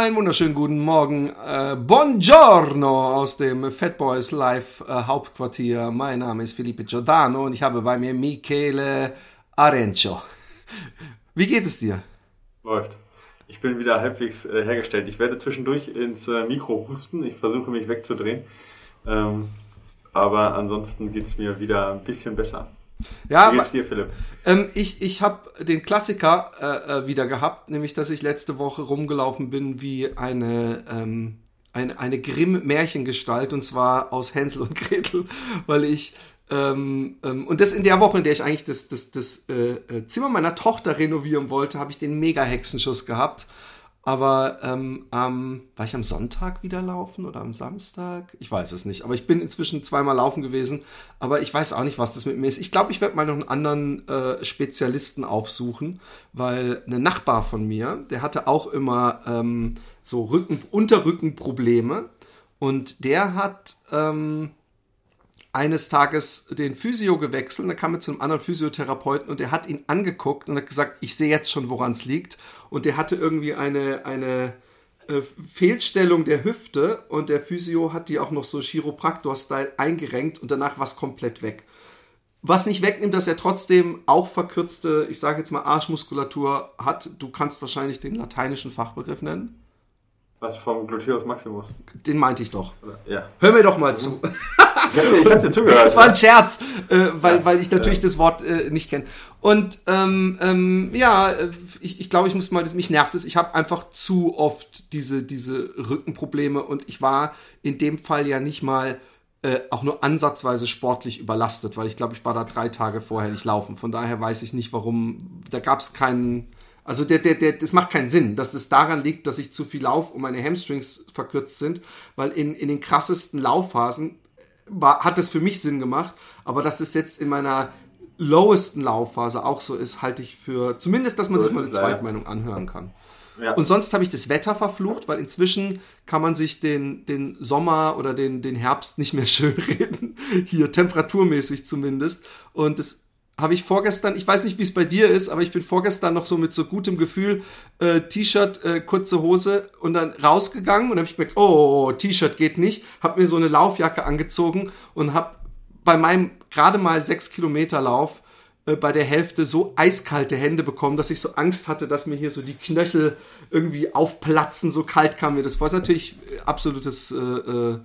Einen wunderschönen guten Morgen. Äh, buongiorno aus dem Fat Boys Live äh, Hauptquartier. Mein Name ist Felipe Giordano und ich habe bei mir Michele Arencio. Wie geht es dir? Läuft. Ich bin wieder halbwegs äh, hergestellt. Ich werde zwischendurch ins Mikro husten. Ich versuche mich wegzudrehen. Ähm, aber ansonsten geht es mir wieder ein bisschen besser. Ja, Wie dir, Philipp? Ähm, ich ich habe den Klassiker äh, äh, wieder gehabt, nämlich dass ich letzte Woche rumgelaufen bin wie eine, ähm, eine, eine Grimm-Märchengestalt und zwar aus Hänsel und Gretel, weil ich ähm, ähm, und das in der Woche, in der ich eigentlich das, das, das äh, äh Zimmer meiner Tochter renovieren wollte, habe ich den Mega-Hexenschuss gehabt aber ähm, ähm, war ich am Sonntag wieder laufen oder am Samstag? Ich weiß es nicht. Aber ich bin inzwischen zweimal laufen gewesen. Aber ich weiß auch nicht, was das mit mir ist. Ich glaube, ich werde mal noch einen anderen äh, Spezialisten aufsuchen, weil eine Nachbar von mir, der hatte auch immer ähm, so Rücken, Unterrückenprobleme. Und der hat ähm, eines Tages den Physio gewechselt. Dann kam er zu einem anderen Physiotherapeuten und der hat ihn angeguckt und hat gesagt, ich sehe jetzt schon, woran es liegt und der hatte irgendwie eine, eine äh, Fehlstellung der Hüfte und der Physio hat die auch noch so Chiropraktor-Style eingerenkt und danach war es komplett weg. Was nicht wegnimmt, dass er trotzdem auch verkürzte, ich sage jetzt mal Arschmuskulatur hat. Du kannst wahrscheinlich den lateinischen Fachbegriff nennen. Was vom Gluteus Maximus? Den meinte ich doch. Ja. Hör mir doch mal zu. Ich hab dir zugehört. Das war ein Scherz, äh, weil, weil ich natürlich ja. das Wort äh, nicht kenne. Und ähm, ähm, ja, ich, ich glaube, ich muss mal, das, mich nervt es. Ich habe einfach zu oft diese, diese Rückenprobleme und ich war in dem Fall ja nicht mal äh, auch nur ansatzweise sportlich überlastet, weil ich glaube, ich war da drei Tage vorher nicht laufen. Von daher weiß ich nicht, warum. Da gab es keinen also der, der, der, das macht keinen Sinn, dass es daran liegt, dass ich zu viel laufe und meine Hamstrings verkürzt sind, weil in, in den krassesten Laufphasen war, hat das für mich Sinn gemacht, aber dass es jetzt in meiner lowesten Laufphase auch so ist, halte ich für, zumindest, dass man sich mal eine Zweitmeinung anhören kann. Ja. Und sonst habe ich das Wetter verflucht, weil inzwischen kann man sich den, den Sommer oder den, den Herbst nicht mehr schön reden. Hier temperaturmäßig zumindest. Und es habe ich vorgestern, ich weiß nicht, wie es bei dir ist, aber ich bin vorgestern noch so mit so gutem Gefühl äh, T-Shirt, äh, kurze Hose und dann rausgegangen und habe ich gemerkt, oh, T-Shirt geht nicht, habe mir so eine Laufjacke angezogen und habe bei meinem gerade mal sechs Kilometer Lauf äh, bei der Hälfte so eiskalte Hände bekommen, dass ich so Angst hatte, dass mir hier so die Knöchel irgendwie aufplatzen, so kalt kam mir das vor. Ist natürlich äh, absolutes äh, äh,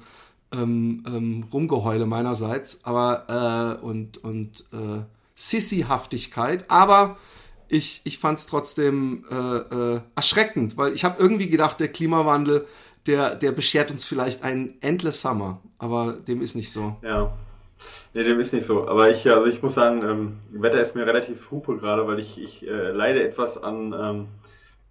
ähm, ähm, Rumgeheule meinerseits, aber äh, und und äh, Sissy-Haftigkeit, aber ich, ich fand es trotzdem äh, äh, erschreckend, weil ich habe irgendwie gedacht, der Klimawandel, der, der beschert uns vielleicht einen Endless Summer, aber dem ist nicht so. Ja. Nee, dem ist nicht so. Aber ich, also ich muss sagen, ähm, Wetter ist mir relativ hupe gerade, weil ich, ich äh, leide etwas an, ähm,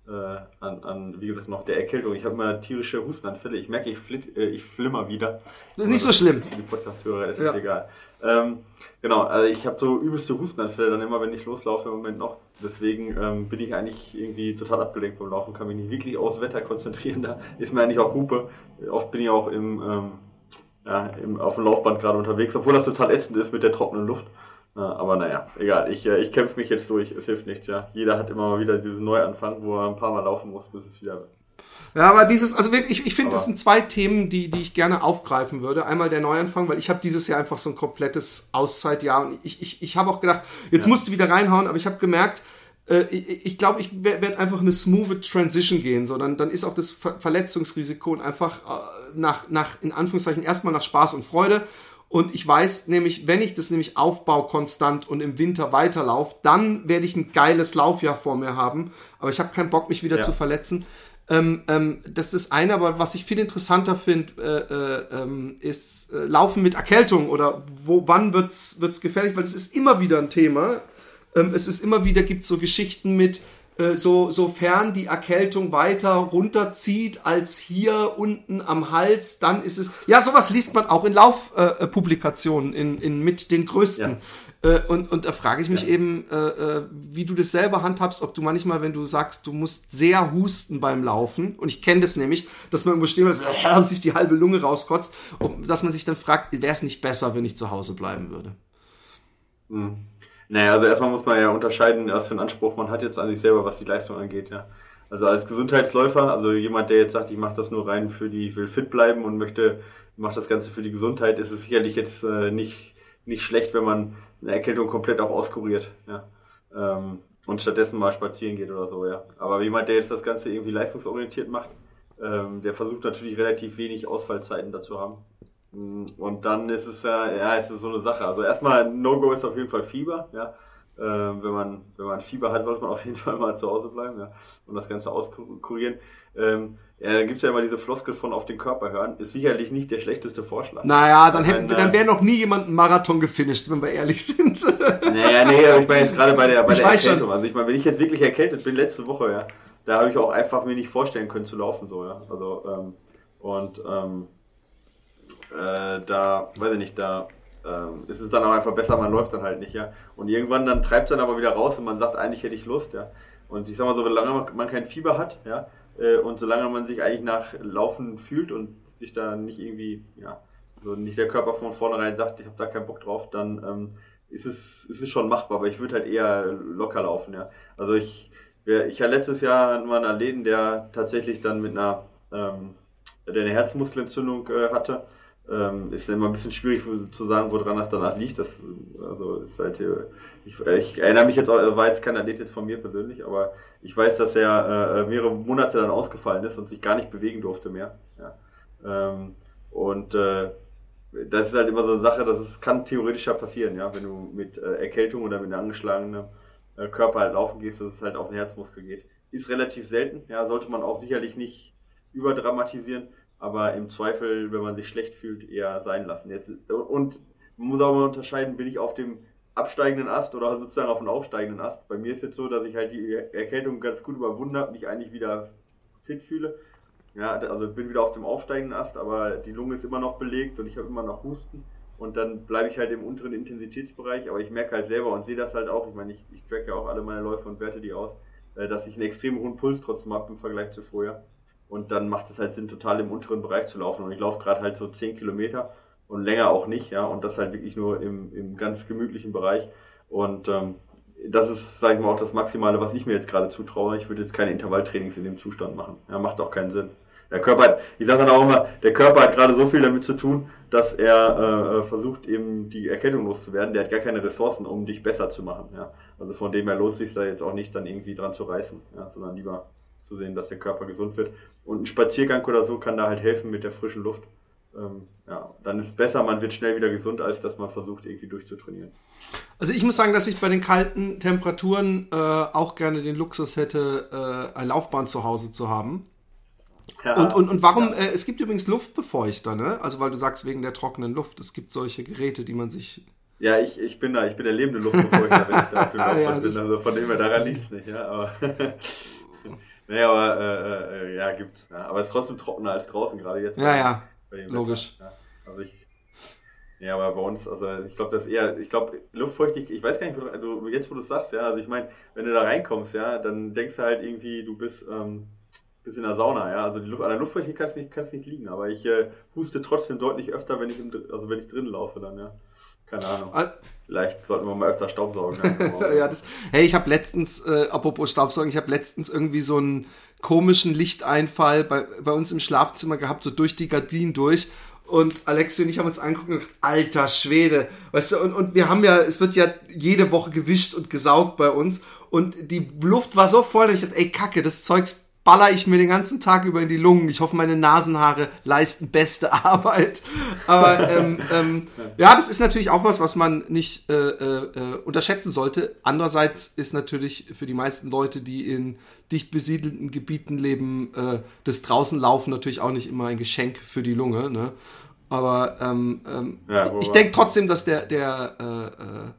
äh, an, an, wie gesagt, noch der Erkältung. Ich habe immer tierische Hustenanfälle. Ich merke, ich, flit, äh, ich flimmer wieder. Das ist nicht so schlimm. Die Podcast-Hörer, ist ja. egal. Ähm, genau, also ich habe so übelste Hustenanfälle dann immer, wenn ich loslaufe im Moment noch. Deswegen ähm, bin ich eigentlich irgendwie total abgelenkt beim Laufen, kann mich nicht wirklich aufs Wetter konzentrieren. Da ist mir eigentlich auch Hupe. Oft bin ich auch im, ähm, ja, im, auf dem Laufband gerade unterwegs, obwohl das total ätzend ist mit der trockenen Luft. Ja, aber naja, egal. Ich, äh, ich kämpfe mich jetzt durch. Es hilft nichts, ja. Jeder hat immer mal wieder diesen Neuanfang, wo er ein paar Mal laufen muss, bis es wieder ja, aber dieses, also ich, ich finde, das sind zwei Themen, die, die ich gerne aufgreifen würde. Einmal der Neuanfang, weil ich habe dieses Jahr einfach so ein komplettes Auszeitjahr und ich, ich, ich habe auch gedacht, jetzt ja. musst du wieder reinhauen, aber ich habe gemerkt, äh, ich, ich glaube, ich werde einfach eine smooth Transition gehen, so dann, dann ist auch das Ver Verletzungsrisiko einfach äh, nach, nach, in Anführungszeichen, erstmal nach Spaß und Freude. Und ich weiß nämlich, wenn ich das nämlich aufbaue konstant und im Winter weiterlaufe, dann werde ich ein geiles Laufjahr vor mir haben. Aber ich habe keinen Bock, mich wieder ja. zu verletzen. Ähm, ähm, das ist eine, aber was ich viel interessanter finde, äh, äh, ähm, ist äh, Laufen mit Erkältung oder wo, wann wird es gefährlich, weil es ist immer wieder ein Thema. Ähm, es ist immer wieder, gibt so Geschichten mit, äh, so, sofern die Erkältung weiter runterzieht als hier unten am Hals, dann ist es, ja, sowas liest man auch in Laufpublikationen, in, in, mit den größten. Ja Äh, und, und da frage ich mich ja. eben, äh, äh, wie du das selber handhabst, ob du manchmal, wenn du sagst, du musst sehr husten beim Laufen, und ich kenne das nämlich, dass man irgendwo stehen bleibt äh, und sich die halbe Lunge rauskotzt, und dass man sich dann fragt, wäre es nicht besser, wenn ich zu Hause bleiben würde? Hm. Naja, also erstmal muss man ja unterscheiden, was für einen Anspruch man hat jetzt an sich selber, was die Leistung angeht, ja. Also als Gesundheitsläufer, also jemand, der jetzt sagt, ich mache das nur rein für die, ich will fit bleiben und möchte, mache das Ganze für die Gesundheit, ist es sicherlich jetzt äh, nicht, nicht schlecht, wenn man eine Erkältung komplett auch auskuriert, ja. Ähm, und stattdessen mal spazieren geht oder so, ja. Aber jemand, der jetzt das Ganze irgendwie leistungsorientiert macht, ähm, der versucht natürlich relativ wenig Ausfallzeiten dazu haben. Und dann ist es ja, ja, ist es so eine Sache. Also erstmal No-Go ist auf jeden Fall Fieber, ja. Ähm, wenn man, wenn man Fieber hat, sollte man auf jeden Fall mal zu Hause bleiben, ja. Und das Ganze auskurieren. Ähm, ja, da gibt es ja immer diese Floskel von auf den Körper hören. Ist sicherlich nicht der schlechteste Vorschlag. Naja, dann, hätten, dann äh, wäre noch nie jemand einen Marathon gefinisht, wenn wir ehrlich sind. Naja, nee, aber ich meine jetzt gerade bei der, bei ich der Erkältung. Schon. Also ich meine, wenn ich jetzt wirklich erkältet bin, letzte Woche, ja, da habe ich auch einfach mir nicht vorstellen können zu laufen, so, ja. Also, ähm, und ähm, äh, da, weiß ich nicht, da ähm, ist es dann auch einfach besser, man läuft dann halt nicht, ja. Und irgendwann dann treibt es dann aber wieder raus und man sagt, eigentlich hätte ich Lust, ja. Und ich sag mal so, solange man kein Fieber hat, ja, äh, und solange man sich eigentlich nach Laufen fühlt und sich da nicht irgendwie, ja, so nicht der Körper von vornherein sagt, ich habe da keinen Bock drauf, dann ähm, ist, es, ist es schon machbar, aber ich würde halt eher locker laufen, ja. Also ich, ich hatte letztes Jahr mal einen Athleten, der tatsächlich dann mit einer, ähm, der eine Herzmuskelentzündung äh, hatte ähm, ist immer ein bisschen schwierig zu sagen, woran das danach liegt. Das, also ist halt, ich, ich erinnere mich jetzt auch, war jetzt kein Athlet jetzt von mir persönlich, aber ich weiß, dass er äh, mehrere Monate dann ausgefallen ist und sich gar nicht bewegen durfte mehr. Ja. Ähm, und äh, das ist halt immer so eine Sache, dass es kann theoretisch ja passieren, ja, wenn du mit äh, Erkältung oder mit einem angeschlagenen äh, Körper halt laufen gehst, dass es halt auf den Herzmuskel geht. Ist relativ selten, ja, sollte man auch sicherlich nicht überdramatisieren aber im Zweifel, wenn man sich schlecht fühlt, eher sein lassen. Jetzt, und man muss auch mal unterscheiden, bin ich auf dem absteigenden Ast oder sozusagen auf dem aufsteigenden Ast. Bei mir ist jetzt so, dass ich halt die Erkältung ganz gut überwunden habe, mich eigentlich wieder fit fühle. Ja, also bin wieder auf dem aufsteigenden Ast, aber die Lunge ist immer noch belegt und ich habe immer noch Husten. Und dann bleibe ich halt im unteren Intensitätsbereich, aber ich merke halt selber und sehe das halt auch, ich meine, ich, ich track ja auch alle meine Läufe und werte die aus, äh, dass ich einen extrem hohen Puls trotzdem habe im Vergleich zu vorher. Und dann macht es halt Sinn, total im unteren Bereich zu laufen. Und ich laufe gerade halt so 10 Kilometer und länger auch nicht, ja. Und das halt wirklich nur im, im ganz gemütlichen Bereich. Und ähm, das ist, sage ich mal, auch das Maximale, was ich mir jetzt gerade zutraue. Ich würde jetzt keine Intervalltrainings in dem Zustand machen. Ja, macht auch keinen Sinn. Der Körper hat, ich sage dann auch immer, der Körper hat gerade so viel damit zu tun, dass er äh, versucht, eben die Erkältung loszuwerden. Der hat gar keine Ressourcen, um dich besser zu machen. Ja. Also von dem her lohnt sich da jetzt auch nicht, dann irgendwie dran zu reißen, ja, sondern lieber zu sehen, dass der Körper gesund wird. Und ein Spaziergang oder so kann da halt helfen mit der frischen Luft. Ähm, ja, dann ist es besser, man wird schnell wieder gesund, als dass man versucht, irgendwie durchzutrainieren. Also ich muss sagen, dass ich bei den kalten Temperaturen äh, auch gerne den Luxus hätte, äh, eine Laufbahn zu Hause zu haben. Ja, und, und, und warum, ja. äh, es gibt übrigens Luftbefeuchter, ne? Also weil du sagst, wegen der trockenen Luft. Es gibt solche Geräte, die man sich ja, ich, ich bin da, ich bin der lebende Luftbefeuchter, wenn ich dafür ja, bin. Also von dem her daran liegt es nicht, ja. Aber Nee, aber äh, äh, ja, gibt. Ja. Aber es ist trotzdem trockener als draußen, gerade jetzt. Ja, ja. Logisch. Ja. Also ich. Ja, aber bei uns, also ich glaube, das eher, ich glaube, Luftfeuchtigkeit, ich weiß gar nicht, also jetzt wo du es sagst, ja, also ich meine, wenn du da reinkommst, ja, dann denkst du halt irgendwie, du bist, ähm, bist in der Sauna, ja, also die Luft, an der Luftfeuchtigkeit kann es nicht, nicht liegen, aber ich äh, huste trotzdem deutlich öfter, wenn ich, im, also wenn ich drin laufe dann, ja. Keine Ahnung. Vielleicht sollten wir mal öfter Staubsaugen. ja, das, hey, ich habe letztens, äh, apropos Staubsaugen, ich habe letztens irgendwie so einen komischen Lichteinfall bei, bei uns im Schlafzimmer gehabt, so durch die Gardinen durch. Und Alexi und ich haben uns angeguckt und gedacht, alter Schwede. Weißt du, und, und wir haben ja, es wird ja jede Woche gewischt und gesaugt bei uns. Und die Luft war so voll, dass ich dachte, ey, Kacke, das Zeugs baller ich mir den ganzen Tag über in die Lungen. Ich hoffe, meine Nasenhaare leisten beste Arbeit. Aber ähm, ähm, ja, das ist natürlich auch was, was man nicht äh, äh, unterschätzen sollte. Andererseits ist natürlich für die meisten Leute, die in dicht besiedelten Gebieten leben, äh, das draußen laufen natürlich auch nicht immer ein Geschenk für die Lunge. Ne? Aber ähm, ähm, ja, ich denke trotzdem, dass der, der, äh, äh,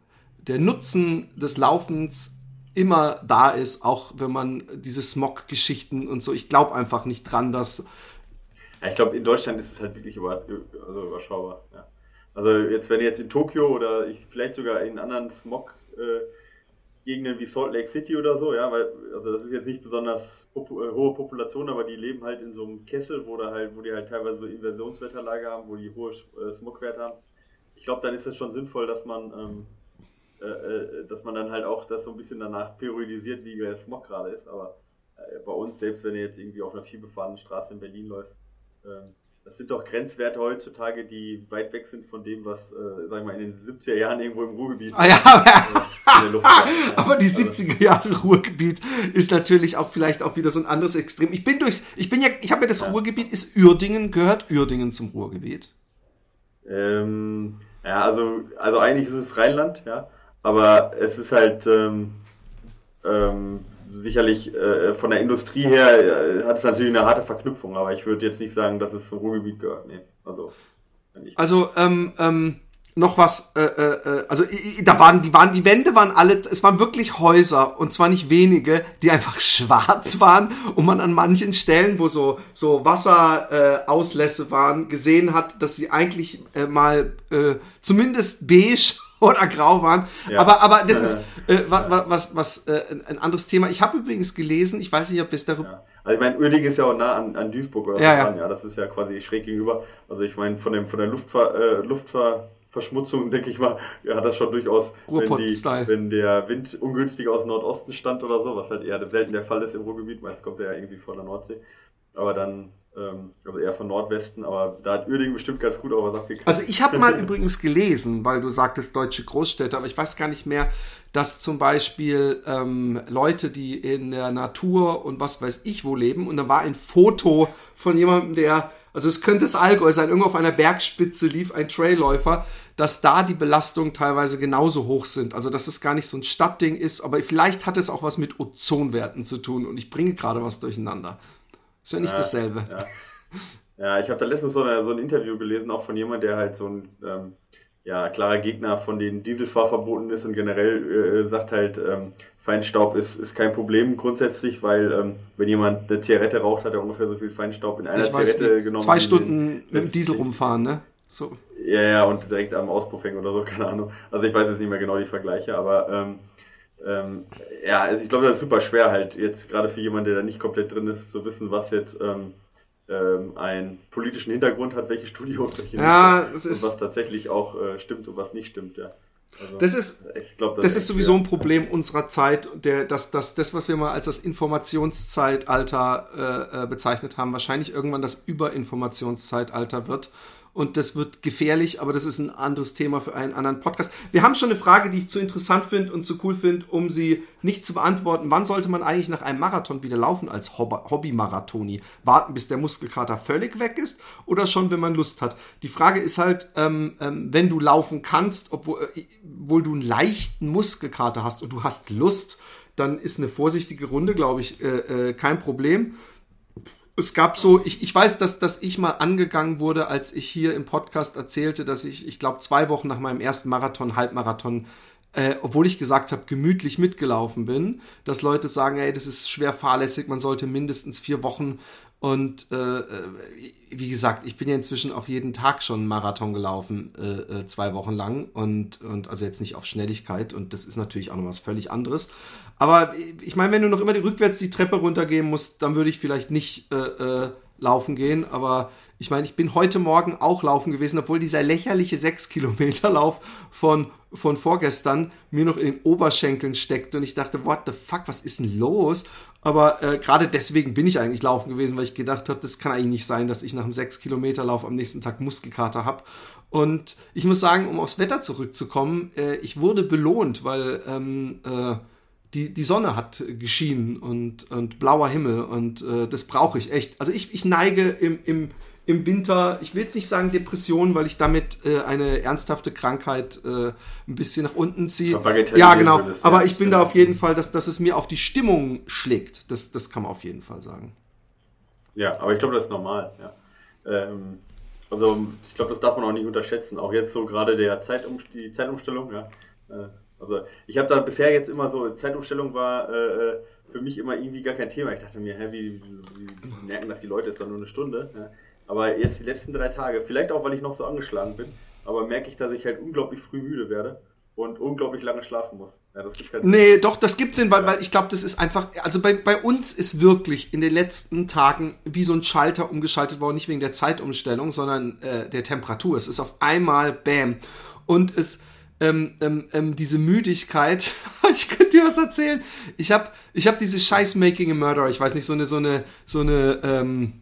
der Nutzen des Laufens immer da ist, auch wenn man diese Smog-Geschichten und so, ich glaube einfach nicht dran, dass. Ja, ich glaube, in Deutschland ist es halt wirklich über, also überschaubar. Ja. Also jetzt, wenn jetzt in Tokio oder ich, vielleicht sogar in anderen Smog äh, wie Salt Lake City oder so, ja, weil, also das ist jetzt nicht besonders äh, hohe Population, aber die leben halt in so einem Kessel, wo da halt, wo die halt teilweise so Inversionswetterlage haben, wo die hohe äh, Smogwerte haben. Ich glaube, dann ist es schon sinnvoll, dass man, ähm, äh, äh, dass man dann halt auch das so ein bisschen danach periodisiert, wie der Smog gerade ist. Aber äh, bei uns, selbst wenn ihr jetzt irgendwie auf einer vielbefahrenen Straße in Berlin läuft, ähm, das sind doch Grenzwerte heutzutage, die weit weg sind von dem, was, äh, sag ich mal, in den 70er Jahren irgendwo im Ruhrgebiet. Ah, ja, äh, aber die 70er also Jahre Ruhrgebiet ist natürlich auch vielleicht auch wieder so ein anderes Extrem. Ich bin durchs, ich bin ja, ich habe ja das ja. Ruhrgebiet, ist Uerdingen, gehört Uerdingen zum Ruhrgebiet? Ähm, ja, also, also eigentlich ist es Rheinland, ja, aber es ist halt, ähm, ähm, sicherlich äh, von der Industrie her äh, hat es natürlich eine harte Verknüpfung, aber ich würde jetzt nicht sagen, dass es zum Ruhrgebiet gehört. Nee, also, also ähm, ähm, noch was, äh, äh, äh also da waren die waren die Wände waren alle, es waren wirklich Häuser und zwar nicht wenige, die einfach schwarz waren und man an manchen Stellen, wo so so Wasserauslässe äh, waren, gesehen hat, dass sie eigentlich äh, mal äh, zumindest beige oder grau waren. Ja. Aber, aber das ist äh, was, was, was äh, ein anderes Thema. Ich habe übrigens gelesen, ich weiß nicht, ob wir es darüber. Ja. Also ich meine, Uerdingen ist ja auch nah an, an Duisburg oder ja, ja. ja, das ist ja quasi schräg gegenüber. Also ich meine, von dem von der Luftver äh, Luftverschmutzung, denke ich mal, ja, hat das schon durchaus, wenn, die, wenn der Wind ungünstig aus Nordosten stand oder so, was halt eher selten der Fall ist im Ruhrgebiet, meist kommt er ja irgendwie von der Nordsee. Aber dann also eher von Nordwesten, aber da hat Uerdingen bestimmt ganz gut auch was abgekriegt. Also ich habe mal übrigens gelesen, weil du sagtest deutsche Großstädte, aber ich weiß gar nicht mehr, dass zum Beispiel ähm, Leute, die in der Natur und was weiß ich wo leben, und da war ein Foto von jemandem, der, also es könnte das Allgäu sein, irgendwo auf einer Bergspitze lief ein Trailläufer, dass da die Belastungen teilweise genauso hoch sind. Also dass es gar nicht so ein Stadtding ist, aber vielleicht hat es auch was mit Ozonwerten zu tun und ich bringe gerade was durcheinander. Ist ja nicht dasselbe. Ja, ja ich habe da letztens so, eine, so, ein Interview gelesen, auch von jemand, der halt so ein ähm, ja, klarer Gegner von den Dieselfahrverboten ist und generell äh, sagt halt, ähm, Feinstaub ist, ist kein Problem grundsätzlich, weil ähm, wenn jemand eine Zigarette raucht, hat er ungefähr so viel Feinstaub in einer ich Zigarette weiß, genommen. Zwei Stunden mit dem Diesel rumfahren, ne? So. Ja, ja, und direkt am Auspuff hängen oder so, keine Ahnung. Also ich weiß jetzt nicht mehr genau die Vergleiche, aber ähm, ja, also ich glaube, das ist super schwer halt, jetzt gerade für jemanden, der da nicht komplett drin ist, zu wissen, was jetzt ähm, ähm, einen politischen Hintergrund hat, welche Studie und welche ja, nicht, und was tatsächlich auch äh, stimmt und was nicht stimmt, ja. Also, das ist, glaub, das, das ist sowieso ein Problem unserer Zeit, der, dass, dass das, was wir mal als das Informationszeitalter äh, äh bezeichnet haben, wahrscheinlich irgendwann das Überinformationszeitalter wird und das wird gefährlich, aber das ist ein anderes Thema für einen anderen Podcast. Wir haben schon eine Frage, die ich zu interessant finde und zu cool finde, um sie nicht zu beantworten. Wann sollte man eigentlich nach einem Marathon wieder laufen als Hobby-Marathoni? Warten, bis der Muskelkater völlig weg ist oder schon, wenn man Lust hat? Die Frage ist halt, ähm, ähm, wenn du laufen kannst, obwohl, äh, du einen leichten Muskelkater hast und du hast Lust, dann ist eine vorsichtige Runde, glaube ich, äh, äh, kein Problem es gab so, ich, ich weiß, dass, dass ich mal angegangen wurde, als ich hier im Podcast erzählte, dass ich, ich glaube, zwei Wochen nach meinem ersten Marathon, Halbmarathon, äh, obwohl ich gesagt habe, gemütlich mitgelaufen bin, dass Leute sagen, ey, das ist schwer fahrlässig, man sollte mindestens vier Wochen und äh, äh, wie gesagt, ich bin ja inzwischen auch jeden Tag schon einen Marathon gelaufen, äh, äh, zwei Wochen lang. Und, und also jetzt nicht auf Schnelligkeit. Und das ist natürlich auch noch was völlig anderes. Aber ich meine, wenn du noch immer die, rückwärts die Treppe runtergehen musst, dann würde ich vielleicht nicht äh, äh, laufen gehen. Aber ich meine, ich bin heute Morgen auch laufen gewesen, obwohl dieser lächerliche 6 Kilometer Lauf von, von vorgestern mir noch in den Oberschenkeln steckt und ich dachte, what the fuck, was ist denn los? Aber äh, gerade deswegen bin ich eigentlich laufen gewesen, weil ich gedacht habe, das kann eigentlich nicht sein, dass ich nach einem 6 Kilometer Lauf am nächsten Tag Muskelkater habe. Und ich muss sagen, um aufs Wetter zurückzukommen, äh, ich wurde belohnt, weil ähm, äh, die, die Sonne hat geschienen und, und blauer Himmel und äh, das brauche ich echt. Also ich, ich neige im, im im Winter, ich will jetzt nicht sagen Depression, weil ich damit äh, eine ernsthafte Krankheit äh, ein bisschen nach unten ziehe. Ja, genau. Ist, aber ja. ich bin ja. da auf jeden Fall, dass, dass es mir auf die Stimmung schlägt. Das, das kann man auf jeden Fall sagen. Ja, aber ich glaube, das ist normal. Ja. Ähm, also ich glaube, das darf man auch nicht unterschätzen. Auch jetzt so gerade der Zeitum die Zeitumstellung. Ja. Äh, also ich habe da bisher jetzt immer so, Zeitumstellung war äh, äh, für mich immer irgendwie gar kein Thema. Ich dachte mir, hä, wie, wie, merken das die Leute, ist doch nur eine Stunde. Ja. Aber jetzt die letzten drei Tage, vielleicht auch, weil ich noch so angeschlagen bin, aber merke ich, dass ich halt unglaublich früh müde werde und unglaublich lange schlafen muss. Ja, gibt halt nee, doch, das gibt's Sinn, weil, weil ich glaube, das ist einfach, also bei, bei uns ist wirklich in den letzten Tagen wie so ein Schalter umgeschaltet worden, nicht wegen der Zeitumstellung, sondern äh, der Temperatur. Es ist auf einmal Bam. Und es, ähm, ähm, ähm, diese Müdigkeit, ich könnte dir was erzählen. Ich habe ich hab diese scheiß Making a Murderer, ich weiß nicht, so eine, so eine, so eine, ähm,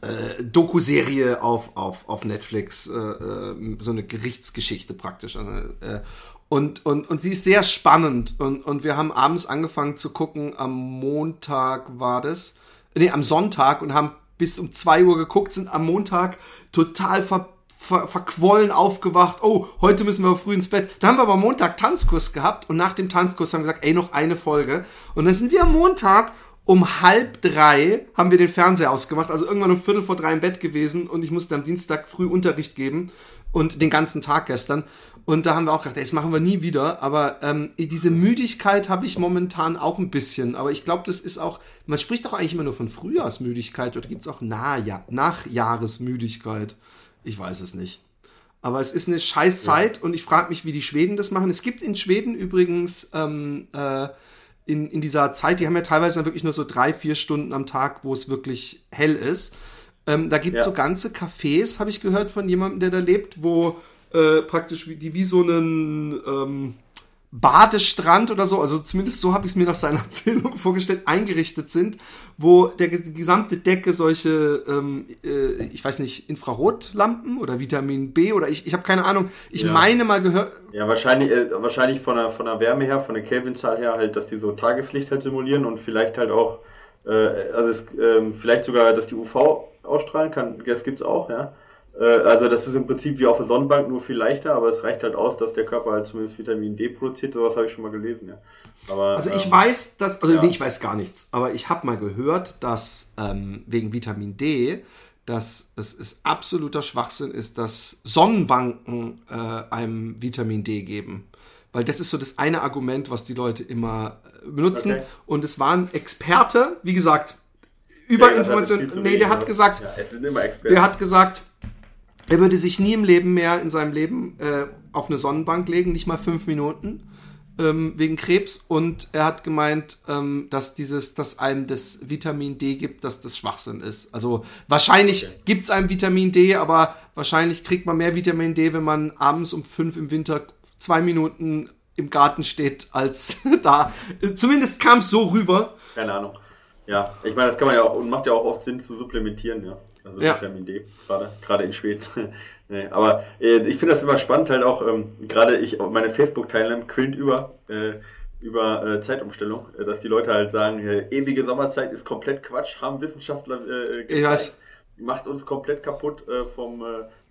äh, Doku-Serie auf, auf, auf Netflix, äh, äh, so eine Gerichtsgeschichte praktisch. Äh, und, und, und sie ist sehr spannend. Und, und wir haben abends angefangen zu gucken. Am Montag war das. Nee, am Sonntag und haben bis um zwei Uhr geguckt, sind am Montag total ver, ver, verquollen aufgewacht. Oh, heute müssen wir früh ins Bett. Da haben wir aber Montag Tanzkurs gehabt und nach dem Tanzkurs haben wir gesagt, ey, noch eine Folge. Und dann sind wir am Montag um halb drei haben wir den Fernseher ausgemacht, also irgendwann um Viertel vor drei im Bett gewesen und ich musste am Dienstag früh Unterricht geben und den ganzen Tag gestern. Und da haben wir auch gedacht, ey, das machen wir nie wieder. Aber ähm, diese Müdigkeit habe ich momentan auch ein bisschen. Aber ich glaube, das ist auch, man spricht doch eigentlich immer nur von Frühjahrsmüdigkeit oder gibt es auch Nachja Nachjahresmüdigkeit? Ich weiß es nicht. Aber es ist eine scheiß Zeit ja. und ich frage mich, wie die Schweden das machen. Es gibt in Schweden übrigens ähm, äh, in, in dieser Zeit, die haben ja teilweise dann wirklich nur so drei, vier Stunden am Tag, wo es wirklich hell ist. Ähm, da gibt es ja. so ganze Cafés, habe ich gehört von jemandem, der da lebt, wo äh, praktisch wie, die wie so einen ähm, Badestrand oder so, also zumindest so habe ich es mir nach seiner Erzählung vorgestellt, eingerichtet sind, wo der die gesamte Decke solche, ähm, äh, ich weiß nicht, Infrarotlampen oder Vitamin B oder ich, ich habe keine Ahnung. Ich ja. meine mal gehört. Ja, wahrscheinlich, äh, wahrscheinlich von der, von der Wärme her, von der Kelvinzahl her halt, dass die so Tageslicht halt simulieren und vielleicht halt auch, äh, also es, äh, vielleicht sogar, dass die UV ausstrahlen kann, das gibt's auch, ja. Äh, also das ist im Prinzip wie auf der Sonnenbank, nur viel leichter, aber es reicht halt aus, dass der Körper halt zumindest Vitamin D produziert. Sowas habe ich schon mal gelesen, ja. Aber, also ich ähm, weiß, dass, also ja. nee, ich weiß gar nichts, aber ich habe mal gehört, dass ähm, wegen Vitamin D, dass es ist absoluter Schwachsinn ist, dass Sonnenbanken äh, einem Vitamin D geben. Weil das ist so das eine Argument, was die Leute immer äh, benutzen. Okay. Und es war ein Experte, wie gesagt, über ja, Informationen. Nee, der hat gesagt, ja, der hat gesagt, er würde sich nie im Leben mehr in seinem Leben äh, auf eine Sonnenbank legen, nicht mal fünf Minuten, ähm, wegen Krebs. Und er hat gemeint, ähm, dass dieses, dass einem das Vitamin D gibt, dass das Schwachsinn ist. Also wahrscheinlich okay. gibt es einem Vitamin D, aber wahrscheinlich kriegt man mehr Vitamin D, wenn man abends um fünf im Winter zwei Minuten im Garten steht, als da. Zumindest kam es so rüber. Keine Ahnung. Ja, ich meine, das kann man ja auch und macht ja auch oft Sinn zu supplementieren, ja. Also ja. Vitamin D, gerade, gerade in Schweden. nee, aber äh, ich finde das immer spannend, halt auch, ähm, gerade ich, meine Facebook-Teilnehmer quillt über, äh, über äh, Zeitumstellung, äh, dass die Leute halt sagen, äh, ewige Sommerzeit ist komplett Quatsch, haben Wissenschaftler äh, gezeigt, macht uns komplett kaputt vom,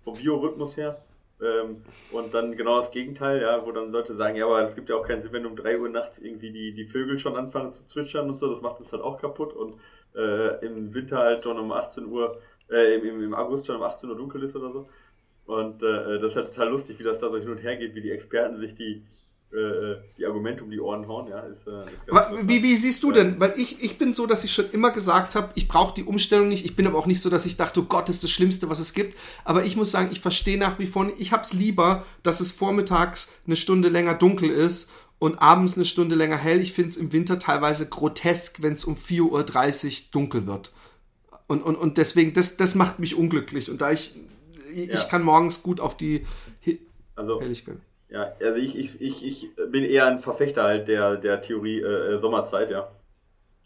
vom Biorhythmus her. Ähm, und dann genau das Gegenteil, ja, wo dann Leute sagen, ja, aber es gibt ja auch keinen Sinn, wenn um 3 Uhr nachts irgendwie die, die Vögel schon anfangen zu zwitschern und so, das macht uns halt auch kaputt. Und äh, im Winter halt schon um 18 Uhr, äh, im, im August schon um 18 Uhr dunkel ist oder so. Und äh, das ist halt total lustig, wie das da so hin und her geht, wie die Experten sich die, äh, die Argumente um die Ohren hauen, ja. Ist, äh, wie, wie siehst du denn? Weil ich, ich bin so, dass ich schon immer gesagt habe, ich brauche die Umstellung nicht. Ich bin aber auch nicht so, dass ich dachte, oh Gott, das ist das Schlimmste, was es gibt. Aber ich muss sagen, ich verstehe nach wie vor, ich habe es lieber, dass es vormittags eine Stunde länger dunkel ist und abends eine Stunde länger hell. Ich finde es im Winter teilweise grotesk, wenn es um 4.30 Uhr dunkel wird. Und, und, und deswegen, das, das macht mich unglücklich. Und da ich, ich ja. kann morgens gut auf die also, Helligkeit. Ja, also ich, ich, ich, ich bin eher ein Verfechter halt der, der Theorie äh, Sommerzeit, ja.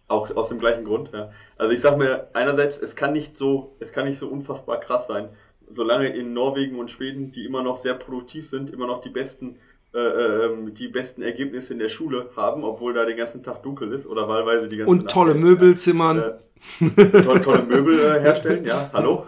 Auch aus dem gleichen Grund, ja. Also ich sag mir, einerseits, es kann nicht so, es kann nicht so unfassbar krass sein, solange in Norwegen und Schweden, die immer noch sehr produktiv sind, immer noch die besten äh, die besten Ergebnisse in der Schule haben, obwohl da den ganzen Tag dunkel ist oder wahlweise die ganze Und Nacht tolle Möbelzimmern. Äh, tolle, tolle Möbel äh, herstellen, ja, hallo.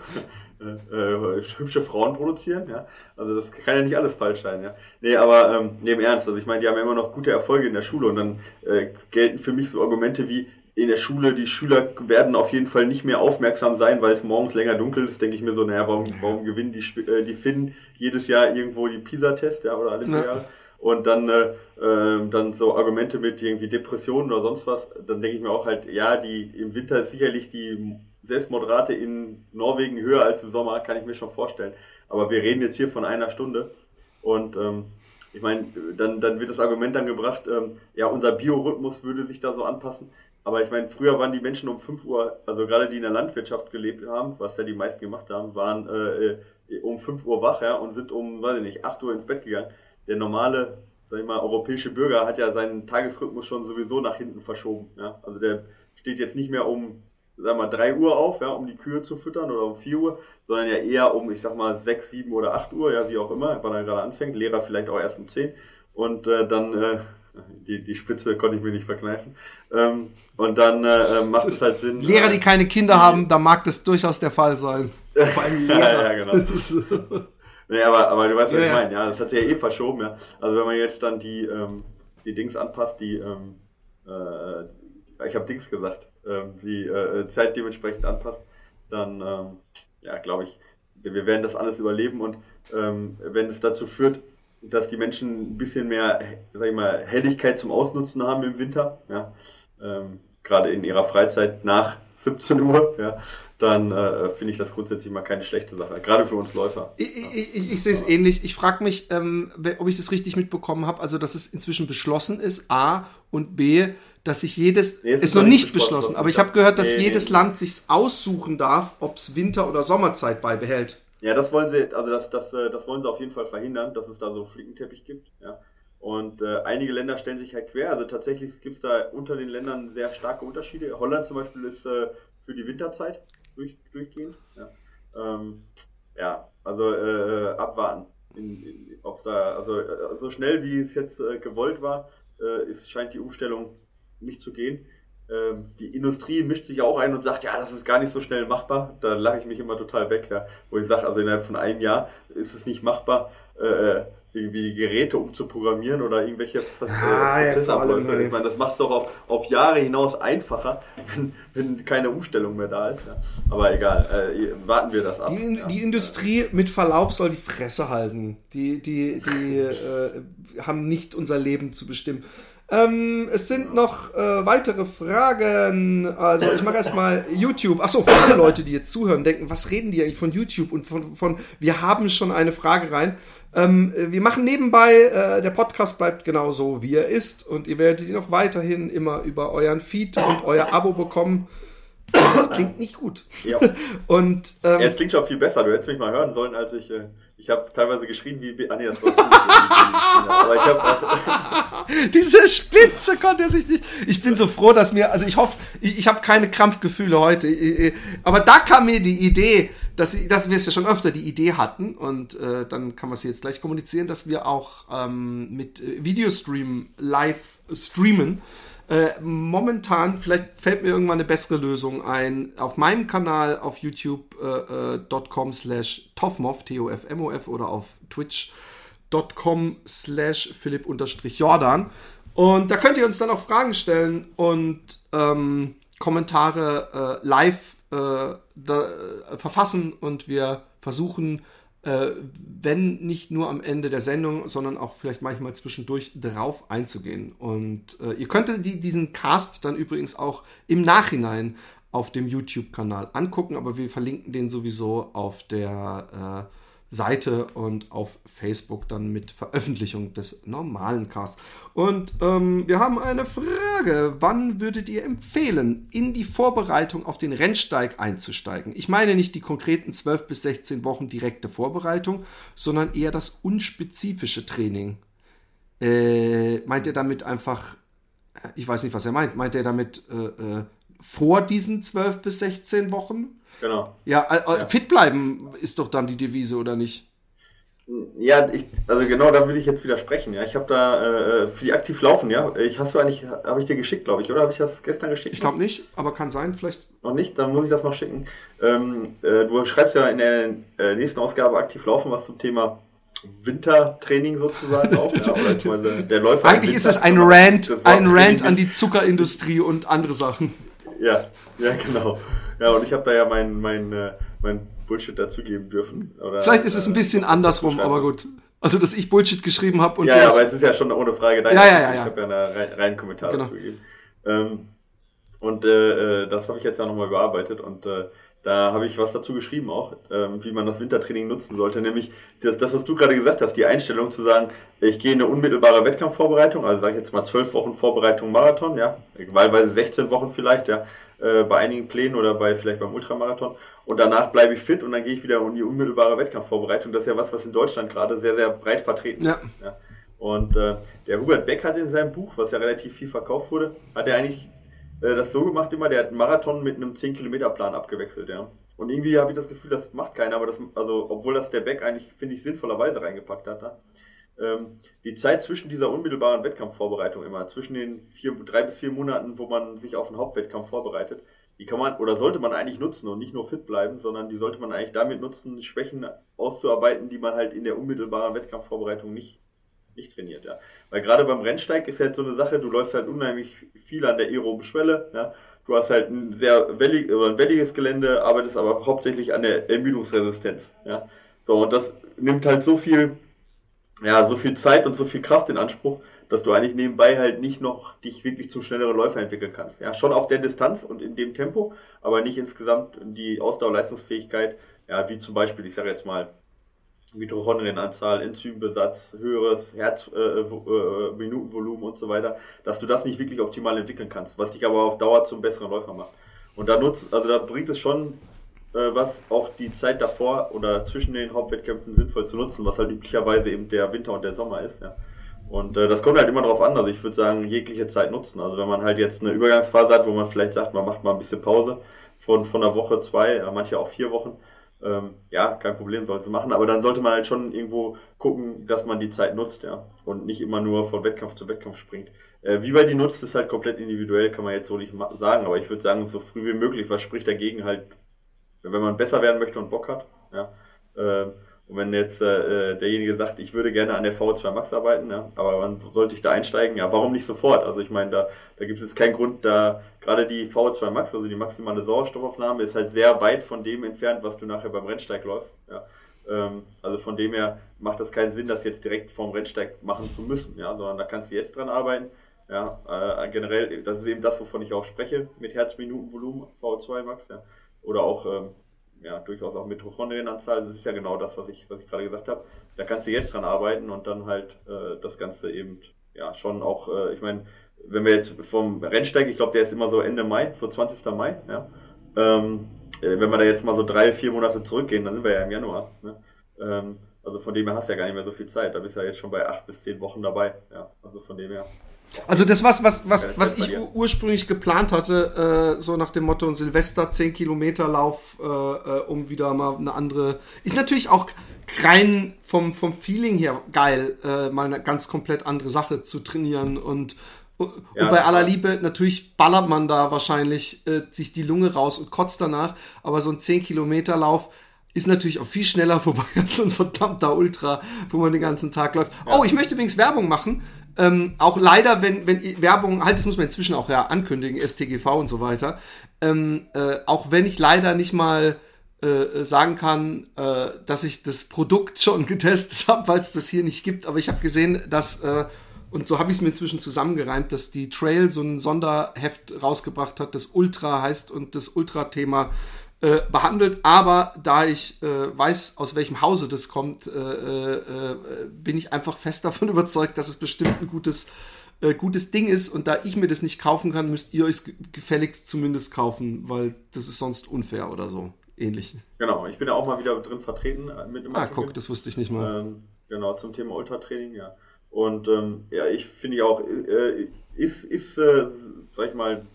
Äh, äh, hübsche Frauen produzieren, ja. Also das kann ja nicht alles falsch sein, ja. Nee, aber ähm, neben Ernst, also ich meine, die haben ja immer noch gute Erfolge in der Schule und dann äh, gelten für mich so Argumente wie in der Schule, die Schüler werden auf jeden Fall nicht mehr aufmerksam sein, weil es morgens länger dunkel ist, denke ich mir so, naja, warum, warum gewinnen die, äh, die Finnen jedes Jahr irgendwo die PISA-Test, ja, oder alle ja. Jahre? Und dann, äh, äh, dann so Argumente mit irgendwie Depressionen oder sonst was, dann denke ich mir auch halt, ja, die im Winter ist sicherlich die Selbstmordrate in Norwegen höher als im Sommer, kann ich mir schon vorstellen. Aber wir reden jetzt hier von einer Stunde und ähm, ich meine, dann, dann wird das Argument dann gebracht, ähm, ja, unser Biorhythmus würde sich da so anpassen. Aber ich meine, früher waren die Menschen um 5 Uhr, also gerade die in der Landwirtschaft gelebt haben, was ja die meisten gemacht haben, waren äh, äh um 5 Uhr wach ja, und sind um, weiß ich nicht, 8 Uhr ins Bett gegangen. Der normale, sag ich mal, europäische Bürger hat ja seinen Tagesrhythmus schon sowieso nach hinten verschoben. Ja. Also der steht jetzt nicht mehr um, sag mal, 3 Uhr auf, ja, um die Kühe zu füttern oder um 4 Uhr, sondern ja eher um, ich sag mal, 6, 7 oder 8 Uhr, ja, wie auch immer, wann er gerade anfängt. Lehrer vielleicht auch erst um 10. Und äh, dann äh, die, die Spitze konnte ich mir nicht verkneifen. Ähm, und dann äh, macht es halt Sinn. Lehrer, die keine Kinder haben, da mag das durchaus der Fall sein. Vor allem Lehrer. ja, genau. nee, aber, aber du weißt, was ja, ich meine. Ja, das hat sich ja eh verschoben. Ja. Also wenn man jetzt dann die, ähm, die Dings anpasst, die, ähm, äh, ich habe Dings gesagt, ähm, die äh, Zeit dementsprechend anpasst, dann, ähm, ja, glaube ich, wir werden das alles überleben und ähm, wenn es dazu führt, dass die Menschen ein bisschen mehr, sag ich mal, Helligkeit zum Ausnutzen haben im Winter, ja, ähm, gerade in ihrer Freizeit nach 17 Uhr, ja, dann äh, finde ich das grundsätzlich mal keine schlechte Sache, gerade für uns Läufer. Ich, ich, ich, ich sehe es ähnlich. Ich frage mich, ähm, ob ich das richtig mitbekommen habe, also dass es inzwischen beschlossen ist, A und B, dass sich jedes, nee, ist, ist noch nicht beschlossen, aber ich habe gehört, dass nee, jedes nee. Land sich aussuchen darf, ob es Winter- oder Sommerzeit beibehält. Ja, das wollen sie, also das, das, äh, das wollen sie auf jeden Fall verhindern, dass es da so Flickenteppich gibt. Ja. Und äh, einige Länder stellen sich halt quer. Also tatsächlich gibt es da unter den Ländern sehr starke Unterschiede. Holland zum Beispiel ist äh, für die Winterzeit durch, durchgehend. Ja, ähm, ja also äh, abwarten. In, in, da, also äh, so schnell wie es jetzt äh, gewollt war, ist, scheint die Umstellung nicht zu gehen. Ähm, die Industrie mischt sich auch ein und sagt, ja, das ist gar nicht so schnell machbar. Da lache ich mich immer total weg, ja. Wo ich sage, also innerhalb von einem Jahr ist es nicht machbar, äh, irgendwie die Geräte umzuprogrammieren oder irgendwelche ah, äh, Prozessabläufe. Ja, ich meine, das macht es doch auf, auf Jahre hinaus einfacher, wenn, wenn keine Umstellung mehr da ist. Ja. Aber egal, äh, warten wir das ab. Die, ja. die, Industrie mit Verlaub soll die Fresse halten. Die, die, die äh, haben nicht unser Leben zu bestimmen. Ähm, es sind noch äh, weitere Fragen. Also ich mache erstmal YouTube. Achso, für alle Leute, die jetzt zuhören, denken, was reden die eigentlich von YouTube und von, von wir haben schon eine Frage rein. Ähm, wir machen nebenbei, äh, der Podcast bleibt genauso, wie er ist und ihr werdet ihn auch weiterhin immer über euren Feed und euer Abo bekommen. Das klingt nicht gut. Ja. und, ähm, ja, es klingt schon viel besser. Du hättest mich mal hören sollen, als ich... Äh ich habe teilweise geschrien wie. War Aber ich habe. Diese Spitze konnte er sich nicht. Ich bin so froh, dass mir. Also ich hoffe, ich, ich habe keine Krampfgefühle heute. Aber da kam mir die Idee, dass, dass wir es ja schon öfter die Idee hatten. Und äh, dann kann man sie jetzt gleich kommunizieren, dass wir auch ähm, mit äh, Videostream live streamen. Äh, momentan, vielleicht fällt mir irgendwann eine bessere Lösung ein. Auf meinem Kanal auf youtube.com äh, äh slash toffmoff, T-O-F-M-O-F oder auf twitch.com slash philipp-jordan. Und da könnt ihr uns dann auch Fragen stellen und ähm, Kommentare äh, live äh, da, verfassen und wir versuchen, äh, wenn nicht nur am Ende der Sendung, sondern auch vielleicht manchmal zwischendurch drauf einzugehen. Und äh, ihr könntet die, diesen Cast dann übrigens auch im Nachhinein auf dem YouTube-Kanal angucken, aber wir verlinken den sowieso auf der äh, Seite und auf Facebook dann mit Veröffentlichung des normalen Casts. Und ähm, wir haben eine Frage. Wann würdet ihr empfehlen, in die Vorbereitung auf den Rennsteig einzusteigen? Ich meine nicht die konkreten 12 bis 16 Wochen direkte Vorbereitung, sondern eher das unspezifische Training. Äh, meint ihr damit einfach, ich weiß nicht, was er meint, meint er damit äh, äh, vor diesen 12 bis 16 Wochen? Genau. Ja, äh, ja, fit bleiben ist doch dann die Devise, oder nicht? Ja, ich, also genau, da will ich jetzt widersprechen. Ja, ich habe da äh, für die aktiv laufen. Ja, ich hast du eigentlich, habe ich dir geschickt, glaube ich, oder habe ich das gestern geschickt? Ich glaube nicht, aber kann sein, vielleicht. Noch nicht, dann muss ich das noch schicken. Ähm, äh, du schreibst ja in der äh, nächsten Ausgabe aktiv laufen was zum Thema Wintertraining sozusagen auch. ja, der Läufer Eigentlich ist es ein Rant, ein Rant an die Zuckerindustrie und andere Sachen. Ja, ja, genau. Ja, und ich habe da ja mein, mein, äh, mein Bullshit dazugeben dürfen. Oder, Vielleicht ist es ein bisschen äh, andersrum, aber gut. Also, dass ich Bullshit geschrieben habe und Ja, ja aber es ist ja schon ohne Frage dein. Ja, ja, ja, Ich habe ja einen reinen Kommentar genau. dazu gegeben. Ähm, und äh, äh, das habe ich jetzt ja nochmal überarbeitet und äh, Da habe ich was dazu geschrieben auch, ähm, wie man das Wintertraining nutzen sollte. Nämlich das, das, was du gerade gesagt hast, die Einstellung zu sagen, ich gehe in eine unmittelbare Wettkampfvorbereitung, also sage ich jetzt mal zwölf Wochen Vorbereitung Marathon, ja, wahlweise 16 Wochen vielleicht, ja, äh, bei einigen Plänen oder bei vielleicht beim Ultramarathon. Und danach bleibe ich fit und dann gehe ich wieder in die unmittelbare Wettkampfvorbereitung. Das ist ja was, was in Deutschland gerade sehr, sehr breit vertreten ja. ist. Ja. Und äh, der Hubert Beck hat in seinem Buch, was ja relativ viel verkauft wurde, hat er eigentlich äh, das so gemacht immer, der hat einen Marathon mit einem 10-Kilometer-Plan abgewechselt, ja. Und irgendwie habe ich das Gefühl, das macht keiner, aber das, also, obwohl das der Beck eigentlich, finde ich, sinnvollerweise reingepackt hat, da. Ähm, die Zeit zwischen dieser unmittelbaren Wettkampfvorbereitung immer, zwischen den vier, drei bis vier Monaten, wo man sich auf einen Hauptwettkampf vorbereitet, die kann man oder sollte man eigentlich nutzen und nicht nur fit bleiben, sondern die sollte man eigentlich damit nutzen, Schwächen auszuarbeiten, die man halt in der unmittelbaren Wettkampfvorbereitung nicht, nicht trainiert. Ja. Weil gerade beim Rennsteig ist halt so eine Sache, du läufst halt unheimlich viel an der aeroben Schwelle. Ja. Du hast halt ein sehr wellig, ein welliges Gelände, arbeitest aber hauptsächlich an der Ermüdungsresistenz. Ja. So, und das nimmt halt so viel, ja, so viel Zeit und so viel Kraft in Anspruch, dass du eigentlich nebenbei halt nicht noch dich wirklich zum schnelleren Läufer entwickeln kannst. Ja, schon auf der Distanz und in dem Tempo, aber nicht insgesamt die Ausdauerleistungsfähigkeit, ja, wie zum Beispiel, ich sage jetzt mal, Mitochondrienanzahl, Enzymbesatz, höheres Herzminutenvolumen äh, äh, und so weiter, dass du das nicht wirklich optimal entwickeln kannst, was dich aber auf Dauer zum besseren Läufer macht. Und da nutzt, also da bringt es schon was, auch die Zeit davor oder zwischen den Hauptwettkämpfen sinnvoll zu nutzen, was halt üblicherweise eben der Winter und der Sommer ist. Ja. Und äh, das kommt halt immer drauf an. Also ich würde sagen, jegliche Zeit nutzen. Also wenn man halt jetzt eine Übergangsphase hat, wo man vielleicht sagt, man macht mal ein bisschen Pause von, von einer Woche, zwei, manche auch vier Wochen, ähm, ja, kein Problem, sollte sie machen, aber dann sollte man halt schon irgendwo gucken, dass man die Zeit nutzt, ja, und nicht immer nur von Wettkampf zu Wettkampf springt. Äh, wie man die nutzt, ist halt komplett individuell, kann man jetzt so nicht sagen, aber ich würde sagen, so früh wie möglich, was spricht dagegen halt, wenn man besser werden möchte und Bock hat, ja, äh, und wenn jetzt äh, derjenige sagt, ich würde gerne an der VO2 Max arbeiten, ja, aber wann sollte ich da einsteigen? Ja, warum nicht sofort? Also ich meine, da, da gibt es keinen Grund, da gerade die VO2 Max, also die maximale Sauerstoffaufnahme, ist halt sehr weit von dem entfernt, was du nachher beim Rennsteig läufst. Ja. Ähm, also von dem her macht das keinen Sinn, das jetzt direkt vorm Rennsteig machen zu müssen, ja, sondern da kannst du jetzt dran arbeiten. Ja, äh, generell, das ist eben das, wovon ich auch spreche, mit Herzminutenvolumen, VO2 Max, ja. Oder auch ähm, ja, durchaus auch Mitochondrienanzahl. Das ist ja genau das, was ich, was ich gerade gesagt habe. Da kannst du jetzt dran arbeiten und dann halt äh, das Ganze eben, ja, schon auch, äh, ich meine, wenn wir jetzt vom Rennsteig, ich glaube, der ist immer so Ende Mai, so 20. Mai, ja. Ähm, äh, wenn wir da jetzt mal so drei, vier Monate zurückgehen, dann sind wir ja im Januar. Ne? Ähm, also von dem her hast du ja gar nicht mehr so viel Zeit. Da bist du ja jetzt schon bei acht bis zehn Wochen dabei. Ja, also von dem her. Also das, was, was, was, was ich ursprünglich geplant hatte, äh, so nach dem Motto Silvester 10 Kilometer Lauf, äh, äh, um wieder mal eine andere, ist natürlich auch rein vom, vom Feeling her geil, äh, mal eine ganz komplett andere Sache zu trainieren und, und ja, bei aller Liebe, natürlich ballert man da wahrscheinlich äh, sich die Lunge raus und kotzt danach, aber so ein 10 Kilometer Lauf ist natürlich auch viel schneller vorbei als so ein verdammter Ultra, wo man den ganzen Tag läuft. Ja. Oh, ich möchte übrigens Werbung machen. Ähm, auch leider, wenn, wenn Werbung, halt, das muss man inzwischen auch ja ankündigen, STGV und so weiter. Ähm, äh, auch wenn ich leider nicht mal äh, sagen kann, äh, dass ich das Produkt schon getestet habe, weil es das hier nicht gibt. Aber ich habe gesehen, dass, äh, und so habe ich es mir inzwischen zusammengereimt, dass die Trail so ein Sonderheft rausgebracht hat, das Ultra heißt und das Ultra-Thema äh, behandelt, aber da ich äh, weiß, aus welchem Hause das kommt, äh, äh, bin ich einfach fest davon überzeugt, dass es bestimmt ein gutes, äh, gutes Ding ist und da ich mir das nicht kaufen kann, müsst ihr euch gefälligst zumindest kaufen, weil das ist sonst unfair oder so. Ähnlich. Genau, ich bin ja auch mal wieder drin vertreten äh, mit dem Ah, guck, das wusste ich nicht mal. Ähm, genau, zum Thema Ultratraining, ja. Und ähm, ja, ich finde ja auch, äh, ist, ist äh, sag ich mal,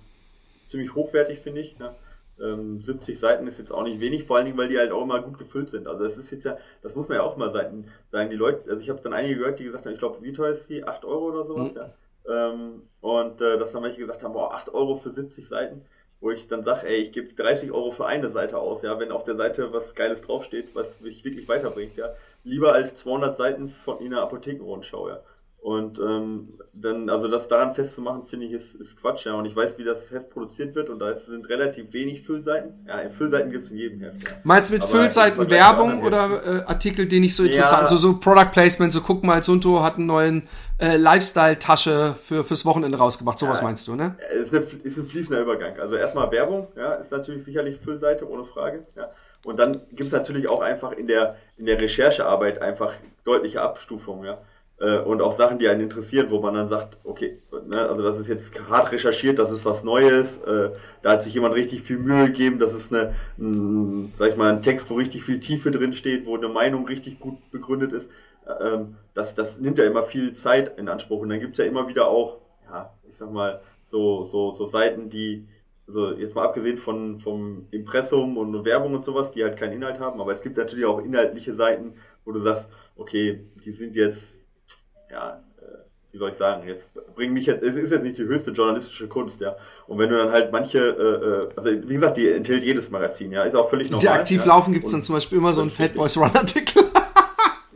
ziemlich hochwertig, finde ich. Ne? Ähm, 70 Seiten ist jetzt auch nicht wenig, vor allen Dingen, weil die halt auch immer gut gefüllt sind. Also das ist jetzt ja, das muss man ja auch mal sagen. Die Leute, also ich habe dann einige gehört, die gesagt haben, ich glaube, wie teuer ist die? 8 Euro oder sowas, mhm. ja. Ähm, und äh, dass dann welche gesagt haben, boah, 8 Euro für 70 Seiten, wo ich dann sage, ey, ich gebe 30 Euro für eine Seite aus, ja, wenn auf der Seite was Geiles draufsteht, was mich wirklich weiterbringt, ja. Lieber als 200 Seiten von in einer Apothekenrundschau, ja. Und ähm, dann, also das daran festzumachen, finde ich, ist, ist Quatsch, ja. Und ich weiß, wie das Heft produziert wird und da sind relativ wenig Füllseiten. Ja, Füllseiten gibt es in jedem Heft. Ja. Meinst du mit Aber Füllseiten Werbung oder äh, Artikel, die nicht so interessant ja. Also so Product Placement, so guck mal, Sunto hat einen neuen äh, Lifestyle-Tasche für, fürs Wochenende rausgebracht. Sowas ja, meinst du, ne? Ist, eine, ist ein fließender Übergang. Also erstmal Werbung, ja, ist natürlich sicherlich Füllseite, ohne Frage. Ja. Und dann gibt es natürlich auch einfach in der, in der Recherchearbeit einfach deutliche Abstufungen, ja äh, und auch Sachen, die einen interessieren, wo man dann sagt, okay, ne, also das ist jetzt hart recherchiert, das ist was Neues, äh, da hat sich jemand richtig viel Mühe gegeben, das ist eine, ein, sag ich mal, ein Text, wo richtig viel Tiefe drin steht, wo eine Meinung richtig gut begründet ist. Ähm, das, das nimmt ja immer viel Zeit in Anspruch und dann gibt's ja immer wieder auch, ja, ich sag mal, so, so, so Seiten, die, also jetzt mal abgesehen von vom Impressum und Werbung und sowas, die halt keinen Inhalt haben, aber es gibt natürlich auch inhaltliche Seiten, wo du sagst, okay, die sind jetzt ja, äh, wie soll ich sagen, jetzt bring mich jetzt, es ist jetzt nicht die höchste journalistische Kunst, ja. Und wenn du dann halt manche, äh, äh also wie gesagt, die enthält jedes Magazin, ja, ist auch völlig normal. Die aktiv ja? laufen, gibt es dann zum Beispiel immer so einen Fat Boys Run Artikel.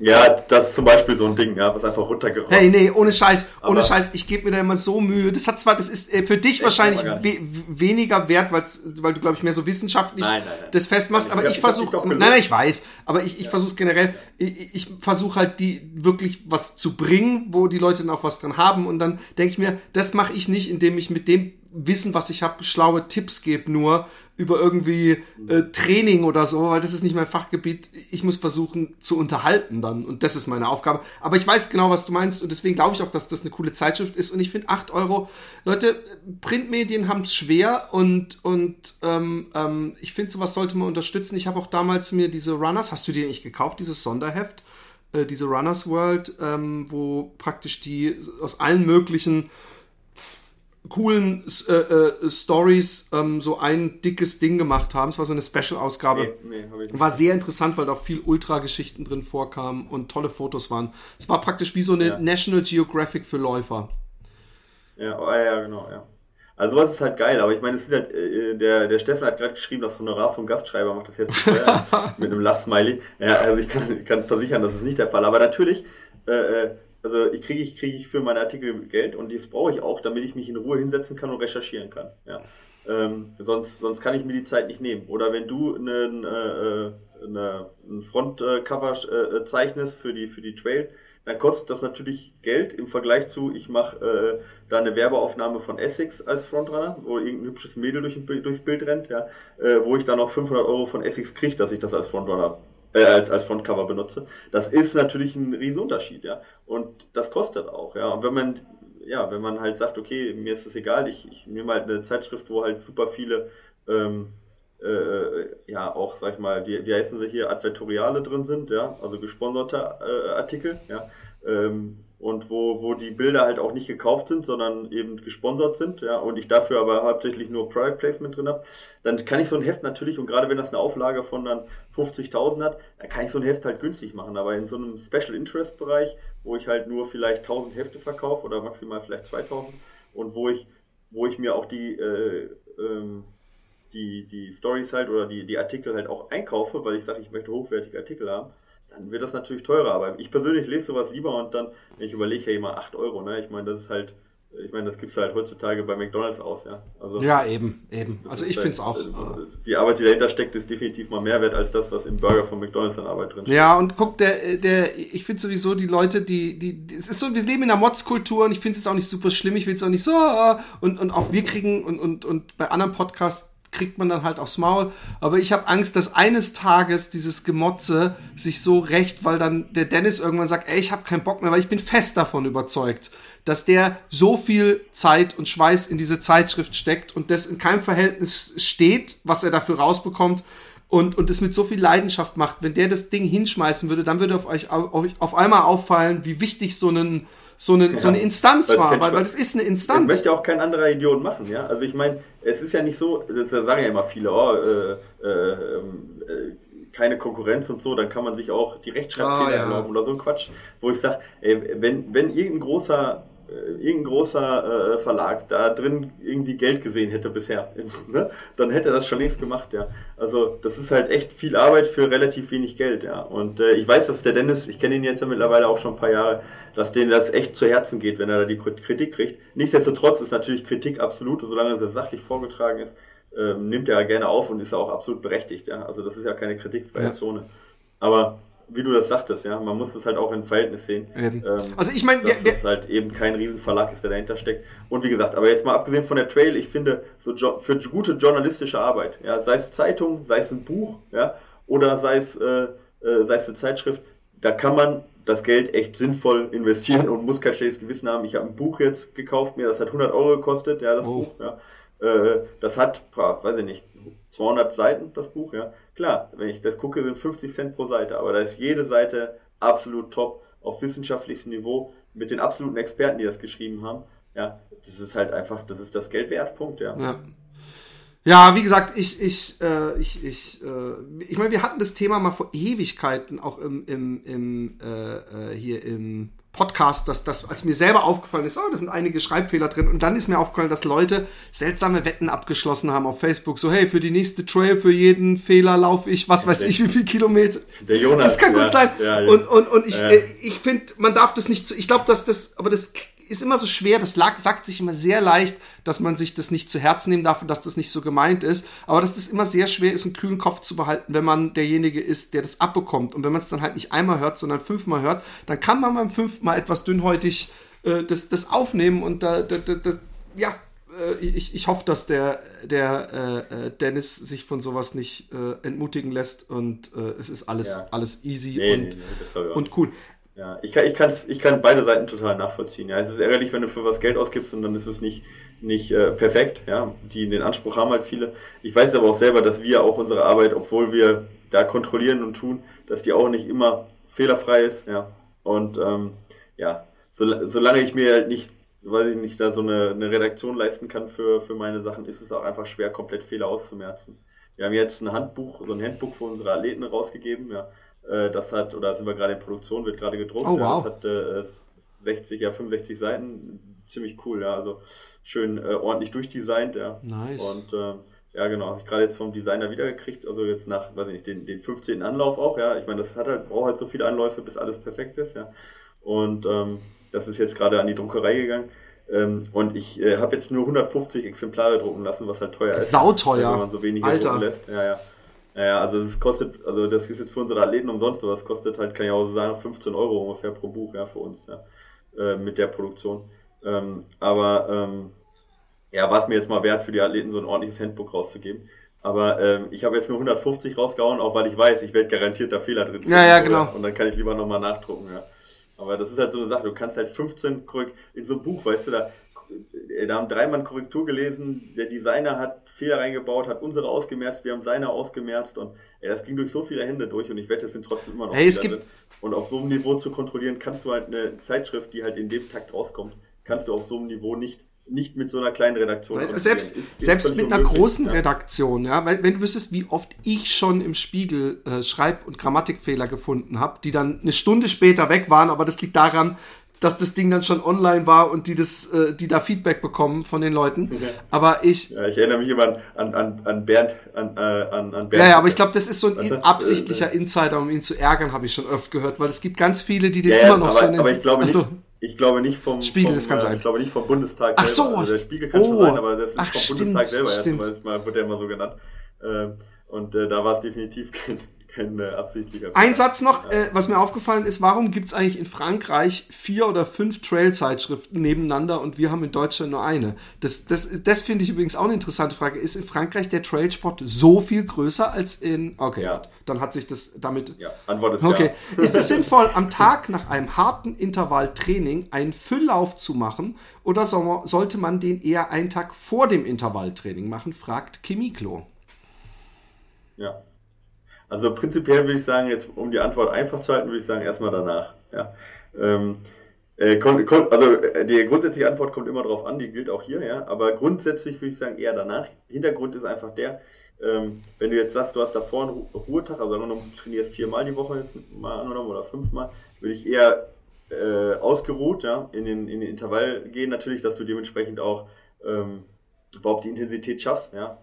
Ja, das ist zum Beispiel so ein Ding, ja, was einfach runtergerollt Hey, nee, ohne Scheiß, ohne Aber Scheiß, ich gebe mir da immer so Mühe. Das hat zwar, das ist äh, für dich wahrscheinlich we weniger wert, weil du, glaube ich, mehr so wissenschaftlich nein, nein, nein. das festmachst, aber ich, ich versuche, nein, nein, ich weiß, aber ich, ich ja. versuche generell, ich, ich versuche halt die wirklich was zu bringen, wo die Leute dann auch was dran haben und dann denke ich mir, das mache ich nicht, indem ich mit dem Wissen, was ich habe, schlaue Tipps gebe nur über irgendwie äh, Training oder so, weil das ist nicht mein Fachgebiet. Ich muss versuchen zu unterhalten dann und das ist meine Aufgabe. Aber ich weiß genau, was du meinst und deswegen glaube ich auch, dass das eine coole Zeitschrift ist und ich finde acht Euro, Leute, Printmedien haben es schwer und, und ähm, ähm, ich finde, sowas sollte man unterstützen. Ich habe auch damals mir diese Runners, hast du dir nicht gekauft, dieses Sonderheft? Äh, diese Runners World, ähm, wo praktisch die aus allen möglichen coolen äh, äh, Stories ähm, so ein dickes Ding gemacht haben. Es war so eine Special-Ausgabe. Nee, nee, war sehr interessant, weil da auch viel Ultra-Geschichten drin vorkamen und tolle Fotos waren. Es war praktisch wie so eine ja. National Geographic für Läufer. Ja, oh, ja, genau, ja. Also sowas ist halt geil, aber ich meine, es halt, äh, der, der Steffen hat gerade geschrieben, das Honorar vom Gastschreiber macht das jetzt mit einem Lachsmiley. Ja, also ich kann, kann versichern, das ist nicht der Fall. Aber natürlich, äh, äh also ich kriege ich, krieg ich für meine Artikel Geld und das brauche ich auch, damit ich mich in Ruhe hinsetzen kann und recherchieren kann. Ja. Ähm, sonst, sonst kann ich mir die Zeit nicht nehmen. Oder wenn du einen, äh, eine, ein Frontcover äh, zeichnest für die, für die Trail, dann kostet das natürlich Geld im Vergleich zu, ich mache äh, da eine Werbeaufnahme von Essex als Frontrunner, wo irgendein hübsches Mädel durch, durchs Bild rennt, ja, äh, wo ich dann noch 500 Euro von Essex kriege, dass ich das als Frontrunner äh, als, als Frontcover benutze. Das ist natürlich ein Riesenunterschied, ja. Und das kostet auch, ja. Und wenn man, ja, wenn man halt sagt, okay, mir ist das egal, ich, ich nehme halt eine Zeitschrift, wo halt super viele, ähm, äh, ja, auch, sag ich mal, wie, wie heißen sie hier, Advertoriale drin sind, ja, also gesponserte äh, Artikel, ja. Ähm, und wo, wo die Bilder halt auch nicht gekauft sind, sondern eben gesponsert sind, ja, und ich dafür aber hauptsächlich nur Product Placement drin habe, dann kann ich so ein Heft natürlich, und gerade wenn das eine Auflage von dann 50.000 hat, dann kann ich so ein Heft halt günstig machen, aber in so einem Special Interest Bereich, wo ich halt nur vielleicht 1000 Hefte verkaufe oder maximal vielleicht 2000 und wo ich, wo ich mir auch die, äh, ähm, die, die Stories halt oder die, die Artikel halt auch einkaufe, weil ich sage, ich möchte hochwertige Artikel haben, wird das natürlich teurer. Aber ich persönlich lese sowas lieber und dann, ich überlege ja immer 8 Euro, ne? Ich meine, das ist halt, ich meine, das gibt es halt heutzutage bei McDonalds aus, ja. Also, ja, eben, eben. Also ich finde es auch. Also, die Arbeit, die dahinter steckt, ist definitiv mal mehr wert als das, was im Burger von McDonalds an Arbeit drin steht. Ja, und guck, der, der, ich finde sowieso die Leute, die, die, die, es ist so, wir leben in einer Mods-Kultur und ich finde es auch nicht super schlimm, ich will es auch nicht so, und, und auch wir kriegen und, und, und bei anderen Podcasts kriegt man dann halt aufs Maul. Aber ich habe Angst, dass eines Tages dieses Gemotze sich so rächt, weil dann der Dennis irgendwann sagt, ey, ich habe keinen Bock mehr, weil ich bin fest davon überzeugt, dass der so viel Zeit und Schweiß in diese Zeitschrift steckt und das in keinem Verhältnis steht, was er dafür rausbekommt und, und es mit so viel Leidenschaft macht. Wenn der das Ding hinschmeißen würde, dann würde auf euch auf, auf einmal auffallen, wie wichtig so ein so eine, ja. so eine Instanz war, weil, weil das ist eine Instanz. Das möchte ja auch kein anderer Idiot machen, ja. Also ich meine, es ist ja nicht so, das sagen ja immer viele, oh, äh, äh, äh, keine Konkurrenz und so, dann kann man sich auch die Rechtschreibfehler oh, ja. erlauben oder so ein Quatsch, wo ich sage, wenn, wenn irgendein großer irgendein großer äh, Verlag da drin irgendwie Geld gesehen hätte bisher, ne? dann hätte er das schon längst gemacht, ja. Also das ist halt echt viel Arbeit für relativ wenig Geld, ja. Und äh, ich weiß, dass der Dennis, ich kenne ihn jetzt ja mittlerweile auch schon ein paar Jahre, dass denen das echt zu Herzen geht, wenn er da die Kritik kriegt. Nichtsdestotrotz ist natürlich Kritik absolut, solange sie sachlich vorgetragen ist, ähm, nimmt er gerne auf und ist auch absolut berechtigt, ja. Also das ist ja keine kritikfreie ja. Zone. Aber wie du das sagtest, ja, man muss es halt auch im Verhältnis sehen. Ähm, also ich meine, dass es halt eben kein Riesenverlag ist, der dahinter steckt. Und wie gesagt, aber jetzt mal abgesehen von der Trail, ich finde, so für gute journalistische Arbeit, ja, sei es Zeitung, sei es ein Buch, ja, oder sei es, äh, äh, sei es eine Zeitschrift, da kann man das Geld echt sinnvoll investieren und muss kein schlechtes Gewissen haben. Ich habe ein Buch jetzt gekauft, mir das hat 100 Euro gekostet, ja, das oh. Buch, ja. Äh, das hat, weiß ich nicht, 200 Seiten, das Buch, ja. Klar, wenn ich das gucke, sind 50 Cent pro Seite, aber da ist jede Seite absolut top auf wissenschaftlichem Niveau mit den absoluten Experten, die das geschrieben haben. Ja, das ist halt einfach, das ist das Geld wert, Punkt, ja. ja. Ja, wie gesagt, ich, ich, äh, ich, ich, äh, ich meine, wir hatten das Thema mal vor Ewigkeiten auch im, im, im äh, äh hier im Podcast, dass das, als mir selber aufgefallen ist, oh, da sind einige Schreibfehler drin. Und dann ist mir aufgefallen, dass Leute seltsame Wetten abgeschlossen haben auf Facebook. So, hey, für die nächste Trail, für jeden Fehler laufe ich, was weiß ich, wie viel Kilometer. Der Jonas. Das kann ja, gut sein. Ja, ja. Und, und, und ich, äh, ich finde, man darf das nicht zu, ich glaube, dass das, aber das ist immer so schwer, das lag, sagt sich immer sehr leicht, dass man sich das nicht zu Herzen nehmen darf und dass das nicht so gemeint ist. Aber dass das immer sehr schwer ist, einen kühlen Kopf zu behalten, wenn man derjenige ist, der das abbekommt. Und wenn man es dann halt nicht einmal hört, sondern fünfmal hört, dann kann man beim fünften Mal etwas dünnhäutig äh, das, das aufnehmen und da, da, da, das, ja, äh, ich, ich hoffe, dass der, der äh, äh, Dennis sich von sowas nicht äh, entmutigen lässt und äh, es ist alles, ja. alles easy nee, und, nee, nee, und cool. Ja, ich kann, ich, kann's, ich kann beide Seiten total nachvollziehen. Ja, es ist ärgerlich, wenn du für was Geld ausgibst und dann ist es nicht, nicht äh, perfekt. Ja, die den Anspruch haben halt viele. Ich weiß aber auch selber, dass wir auch unsere Arbeit, obwohl wir da kontrollieren und tun, dass die auch nicht immer fehlerfrei ist. Ja, und ähm, ja, so, solange ich mir halt nicht, weil ich nicht da so eine, eine Redaktion leisten kann für, für meine Sachen, ist es auch einfach schwer, komplett Fehler auszumerzen. Wir haben jetzt ein Handbuch, so ein Handbuch für unsere Athleten rausgegeben. Ja, das hat, oder sind wir gerade in Produktion, wird gerade gedruckt. Oh, wow. Das hat äh, 60, ja 65 Seiten, ziemlich cool, ja, also schön äh, ordentlich durchdesignt, ja. Nice. Und äh, ja, genau, habe ich gerade jetzt vom Designer wiedergekriegt, also jetzt nach, weiß ich nicht, den, den 15. Anlauf auch, ja. Ich meine, das hat halt, braucht halt so viele Anläufe, bis alles perfekt ist, ja. Und ähm, das ist jetzt gerade an die Druckerei gegangen. Ähm, und ich äh, habe jetzt nur 150 Exemplare drucken lassen, was halt teuer ist. Sauteuer. Wenn man so wenig Alter. lässt. Ja, ja. Naja, also das kostet, also das ist jetzt für unsere Athleten umsonst, aber es kostet halt, kann ich auch so sagen, 15 Euro ungefähr pro Buch, ja, für uns, ja, äh, mit der Produktion. Ähm, aber ähm, ja, war es mir jetzt mal wert, für die Athleten so ein ordentliches Handbook rauszugeben. Aber ähm, ich habe jetzt nur 150 rausgehauen, auch weil ich weiß, ich werde garantiert da Fehler drin. Ja, ja, genau. Und dann kann ich lieber nochmal nachdrucken, ja. Aber das ist halt so eine Sache, du kannst halt 15 korrekt in so ein Buch, weißt du, da, da haben drei Mann Korrektur gelesen, der Designer hat Fehler reingebaut, hat unsere ausgemerzt, wir haben seine ausgemerzt und ey, das ging durch so viele Hände durch und ich wette, es sind trotzdem immer noch hey, es gibt Und auf so einem Niveau zu kontrollieren, kannst du halt eine Zeitschrift, die halt in dem Takt rauskommt, kannst du auf so einem Niveau nicht nicht mit so einer kleinen Redaktion. Selbst, ist, ist selbst mit einer großen ja. Redaktion, ja, weil wenn du wüsstest, wie oft ich schon im Spiegel äh, Schreib- und Grammatikfehler gefunden habe, die dann eine Stunde später weg waren, aber das liegt daran, dass das Ding dann schon online war und die das, äh, die da Feedback bekommen von den Leuten. Aber ich. Ja, ich erinnere mich immer an, an, an Bernd, an, äh, an, an Bernd. Ja, ja, aber ich glaube, das ist so ein das, absichtlicher äh, Insider, um ihn zu ärgern, habe ich schon oft gehört, weil es gibt ganz viele, die den ja, immer noch aber, so nennen. Aber ich glaube nicht, ich glaube nicht vom, Spiegel, vom, das kann äh, sein. Ich glaube nicht vom Bundestag Ach so. Also der Spiegel kann oh. schon sein, aber das ist Ach, vom stimmt, Bundestag selber stimmt. erstmal, wird der immer so genannt. Ähm, und äh, da war es definitiv kein, kein äh, absichtlicher Ein Satz noch, äh, was mir aufgefallen ist, warum gibt es eigentlich in Frankreich vier oder fünf Trail-Zeitschriften nebeneinander und wir haben in Deutschland nur eine? Das, das, das finde ich übrigens auch eine interessante Frage. Ist in Frankreich der Trailsport so viel größer als in... Okay, Ja. dann hat sich das damit... Ja, Antwort ist Okay. ja. Ist es sinnvoll, am Tag nach einem harten Intervall Training einen Fülllauf zu machen oder man, sollte man den eher einen Tag vor dem Intervalltraining machen, fragt Kimiklo. Ja. Also prinzipiell würde ich sagen, jetzt um die Antwort einfach zu halten, würde ich sagen, erstmal danach. Ja. Ähm, äh, also äh, die grundsätzliche Antwort kommt immer darauf an, die gilt auch hier, ja. Aber grundsätzlich würde ich sagen, eher danach. Hintergrund ist einfach der, ähm, wenn du jetzt sagst, du hast davor einen Ru Ruhetag, also du trainierst viermal die Woche, mal angenommen, oder fünfmal, würde ich eher äh, ausgeruht, ja, in den, in den Intervall gehen natürlich, dass du dementsprechend auch ähm, überhaupt die Intensität schaffst, ja,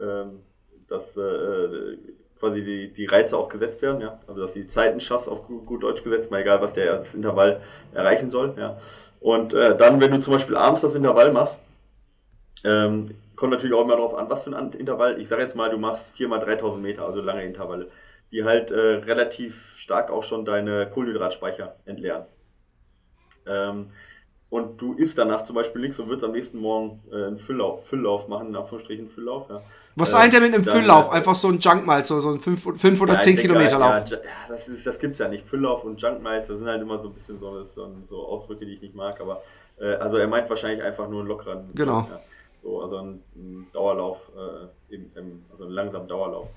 ähm, dass äh, quasi die, die Reize auch gesetzt werden, ja, also dass die Zeiten schaffst, auf gut, gut Deutsch gesetzt, mal egal, was der das Intervall erreichen soll, ja. Und äh, dann, wenn du zum Beispiel abends das Intervall machst, ähm, kommt natürlich auch immer darauf an, was für ein Intervall. Ich sage jetzt mal, du machst 4 mal 3000 Meter, also lange Intervalle, die halt äh, relativ stark auch schon deine Kohlenhydratspeicher entleeren. Ähm, und du isst danach zum Beispiel nichts und würdest am nächsten Morgen äh, einen Fülllauf, Fülllauf machen, in Anführungsstrichen Fülllauf. Ja. Was meint ihr mit einem Fülllauf? Äh, Einfach so ein Junkmiles, so, so ein 5 oder 10 Kilometer Lauf. Ja, ja, das, ist, das gibt's ja nicht. Fülllauf und Junkmiles, das sind halt immer so ein bisschen so, so, so Ausdrücke, die ich nicht mag. Aber äh, also er meint wahrscheinlich einfach nur einen lockeren. Genau. Ja. So, also ein, ein Dauerlauf, äh, im, im, also einen langsamen Dauerlauf.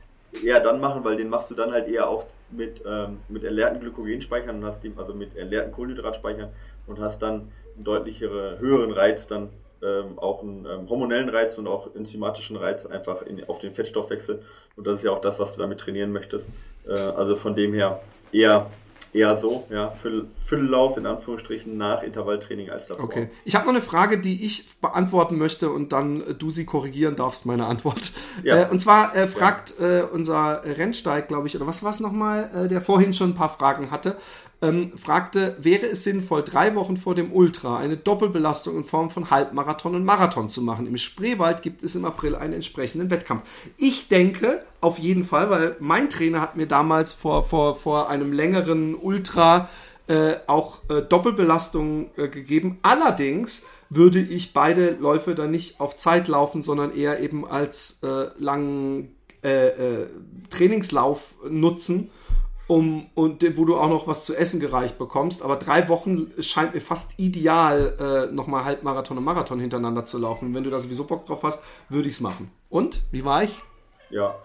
Eher dann machen, weil den machst du dann halt eher auch mit, ähm, mit erleerten Glykogenspeichern und hast die, also mit erleerten Kohlenhydratspeichern und hast dann einen deutlichere, höheren Reiz, dann ähm, auch einen ähm, hormonellen Reiz und auch enzymatischen Reiz einfach in, auf den Fettstoffwechsel. Und das ist ja auch das, was du damit trainieren möchtest. Äh, also von dem her eher eher so, ja, Füll, Fülllauf in Anführungsstrichen nach Intervalltraining als davor. Okay. Ich habe noch eine Frage, die ich beantworten möchte und dann äh, du sie korrigieren darfst, meine Antwort. Ja. Äh, und zwar äh, fragt äh, unser Rennsteig, glaube ich, oder was war es nochmal, äh, der vorhin schon ein paar Fragen hatte ähm, fragte, wäre es sinnvoll, drei Wochen vor dem Ultra eine Doppelbelastung in Form von Halbmarathon und Marathon zu machen? Im Spreewald gibt es im April einen entsprechenden Wettkampf. Ich denke auf jeden Fall, weil mein Trainer hat mir damals vor, vor, vor einem längeren Ultra äh, auch äh, Doppelbelastung äh, gegeben. Allerdings würde ich beide Läufe dann nicht auf Zeit laufen, sondern eher eben als äh, langen äh, äh, Trainingslauf nutzen um, und wo du auch noch was zu essen gereicht bekommst. Aber drei Wochen scheint mir fast ideal, äh, nochmal Halbmarathon und Marathon hintereinander zu laufen. Und wenn du da sowieso Bock drauf hast, würde ich es machen. Und? Wie war ich? Ja.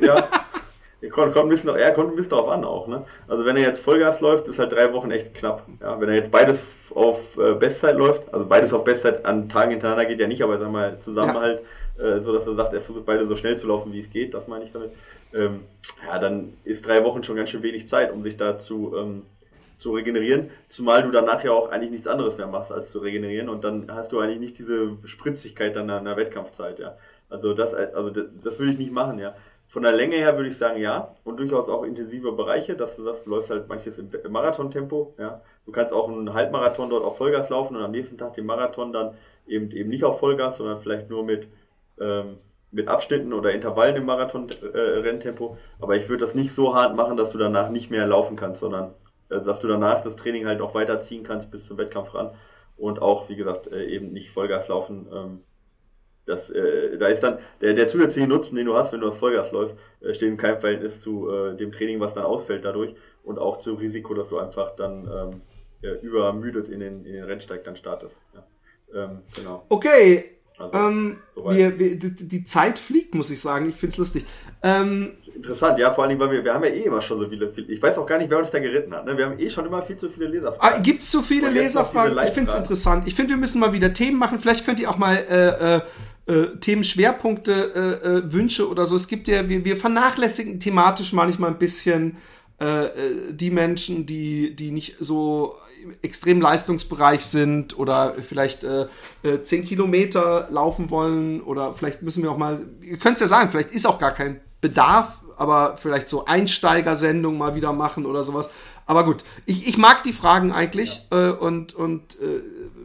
Ja. kommt, kommt, ein bisschen, er kommt ein bisschen darauf an auch. Ne? Also wenn er jetzt Vollgas läuft, ist halt drei Wochen echt knapp. Ja, wenn er jetzt beides auf äh, Bestzeit läuft, also beides auf Bestzeit an Tagen hintereinander geht ja nicht, aber wir mal zusammen ja. halt, äh, so dass er sagt, er versucht beide so schnell zu laufen, wie es geht, das meine ich damit ähm, ja, dann ist drei Wochen schon ganz schön wenig Zeit, um sich da zu, ähm, zu regenerieren. Zumal du danach ja auch eigentlich nichts anderes mehr machst, als zu regenerieren. Und dann hast du eigentlich nicht diese Spritzigkeit dann in der Wettkampfzeit, ja. Also das, also das, das würde ich nicht machen, ja. Von der Länge her würde ich sagen, ja. Und durchaus auch intensive Bereiche, dass du sagst, läufst halt manches im Marathontempo, ja. Du kannst auch einen Halbmarathon dort auf Vollgas laufen und am nächsten Tag den Marathon dann eben, eben nicht auf Vollgas, sondern vielleicht nur mit, ähm, mit Abschnitten oder Intervallen im Marathon-Renntempo. Äh, aber ich würde das nicht so hart machen, dass du danach nicht mehr laufen kannst, sondern äh, dass du danach das Training halt auch weiterziehen kannst bis zum Wettkampf ran und auch, wie gesagt, äh, eben nicht Vollgas laufen. Ähm, das, da ist dann der, der zusätzliche Nutzen, den du hast, wenn du aus Vollgas läufst, steht in keinem Verhältnis zu dem Training, was dann ausfällt dadurch und auch zum Risiko, dass du einfach dann ähm, übermüdet in den, in den Rennsteig dann startest. Ja. Ähm, genau. Okay, also, ähm, wir, wir, die, die, Zeit fliegt, muss ich sagen. Ich finde es lustig. Ähm, Interessant, ja, vor allem, weil wir, wir haben ja eh immer schon so viele, ich weiß auch gar nicht, wer uns da geritten hat. Ne? Wir haben eh schon immer viel zu viele Leserfragen. Ah, Gibt es zu viele Leserfragen? Ich finde es interessant. Ich finde, wir müssen mal wieder Themen machen. Vielleicht könnt ihr auch mal äh, äh, äh Themenschwerpunkte, äh, äh, Wünsche oder so. Es gibt ja, wir, wir vernachlässigen thematisch manchmal ein bisschen die Menschen, die, die nicht so extrem Leistungsbereich sind oder vielleicht äh, äh, 10 Kilometer laufen wollen oder vielleicht müssen wir auch mal, ihr könnt es ja sagen, vielleicht ist auch gar kein Bedarf, aber vielleicht so Einsteigersendungen mal wieder machen oder sowas. Aber gut, ich, ich mag die Fragen eigentlich ja. äh, und, und äh,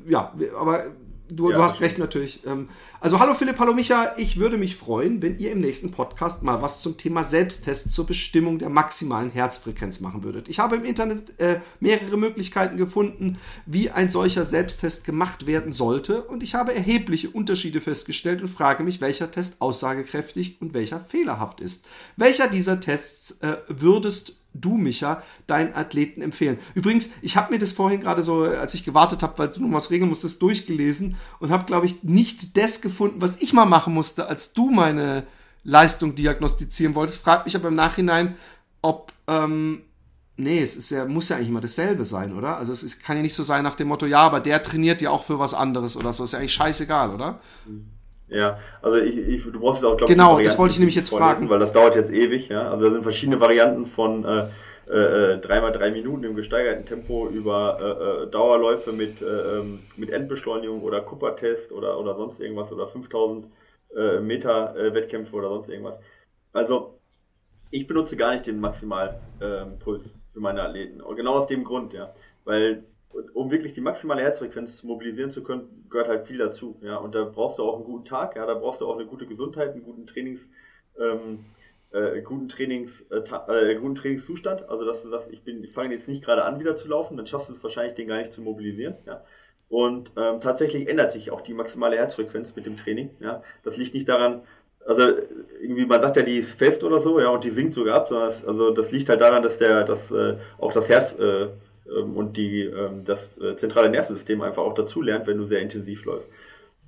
ja, aber du, ja, du hast recht natürlich. Ähm, also hallo Philipp, hallo Micha. Ich würde mich freuen, wenn ihr im nächsten Podcast mal was zum Thema Selbsttest zur Bestimmung der maximalen Herzfrequenz machen würdet. Ich habe im Internet äh, mehrere Möglichkeiten gefunden, wie ein solcher Selbsttest gemacht werden sollte und ich habe erhebliche Unterschiede festgestellt und frage mich, welcher Test aussagekräftig und welcher fehlerhaft ist. Welcher dieser Tests äh, würdest du, Micha, deinen Athleten empfehlen? Übrigens, ich habe mir das vorhin gerade so, als ich gewartet habe, weil du noch was regeln musstest, durchgelesen und habe, glaube ich, nicht das gefunden, was ich mal machen musste, als du meine Leistung diagnostizieren wolltest. Frag mich aber im Nachhinein, ob, ähm, nee, es ist ja, muss ja eigentlich immer dasselbe sein, oder? Also es ist, kann ja nicht so sein nach dem Motto, ja, aber der trainiert ja auch für was anderes oder so. Ist ja eigentlich scheißegal, oder? Ja, also ich, ich du brauchst jetzt auch, glaube ich, Genau, das wollte ich nämlich jetzt fragen. Weil das dauert jetzt ewig, ja. Also da sind verschiedene Varianten von, äh, äh, äh dreimal drei Minuten im gesteigerten Tempo über äh, äh Dauerläufe mit, äh, ähm, mit Endbeschleunigung oder Kuppertest oder, oder sonst irgendwas oder 5000 äh, Meter äh, Wettkämpfe oder sonst irgendwas. Also ich benutze gar nicht den Maximalpuls ähm, für meine Athleten. Und genau aus dem Grund, ja. Weil um wirklich die maximale Herzfrequenz mobilisieren zu können, gehört halt viel dazu. Ja, und da brauchst du auch einen guten Tag, ja, da brauchst du auch eine gute Gesundheit, einen guten Trainings, ähm, äh, guten Trainings, äh, äh, guten Trainingszustand. Also dass du sagst, ich bin, ich fange jetzt nicht gerade an, wieder zu laufen, dann schaffst du es wahrscheinlich, den gar nicht zu mobilisieren. Ja. Und ähm, tatsächlich ändert sich auch die maximale Herzfrequenz mit dem Training. Ja. Das liegt nicht daran, also irgendwie, man sagt ja, die ist fest oder so, ja, und die sinkt sogar ab, sondern das, also das liegt halt daran, dass der, dass äh, auch das Herz äh, und die, ähm, das äh, zentrale Nervensystem einfach auch dazu lernt, wenn du sehr intensiv läufst.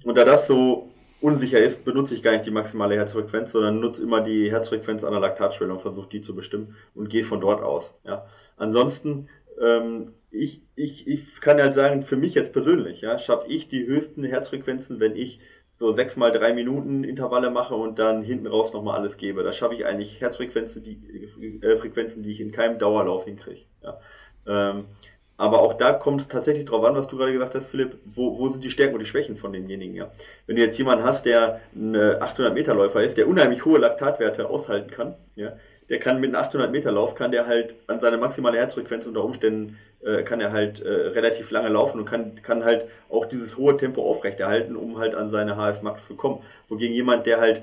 Und da das so unsicher ist, benutze ich gar nicht die maximale Herzfrequenz, sondern nutze immer die Herzfrequenz an der Laktatschwelle und versuche die zu bestimmen und gehe von dort aus. Ja. Ansonsten, ähm, ich, ich, ich kann halt sagen, für mich jetzt persönlich, ja, schaffe ich die höchsten Herzfrequenzen, wenn ich so sechs mal drei Minuten Intervalle mache und dann hinten raus nochmal alles gebe. Da schaffe ich eigentlich Herzfrequenzen, die, äh, Frequenzen, die ich in keinem Dauerlauf hinkriege. Ja. Ähm, aber auch da kommt es tatsächlich darauf an, was du gerade gesagt hast, Philipp, wo, wo sind die Stärken und die Schwächen von demjenigen. Ja? Wenn du jetzt jemanden hast, der ein 800-Meter-Läufer ist, der unheimlich hohe Laktatwerte aushalten kann, ja, der kann mit einem 800-Meter-Lauf, kann der halt an seine maximale Herzfrequenz unter Umständen, äh, kann er halt äh, relativ lange laufen und kann, kann halt auch dieses hohe Tempo aufrechterhalten, um halt an seine HF-Max zu kommen. Wogegen jemand, der halt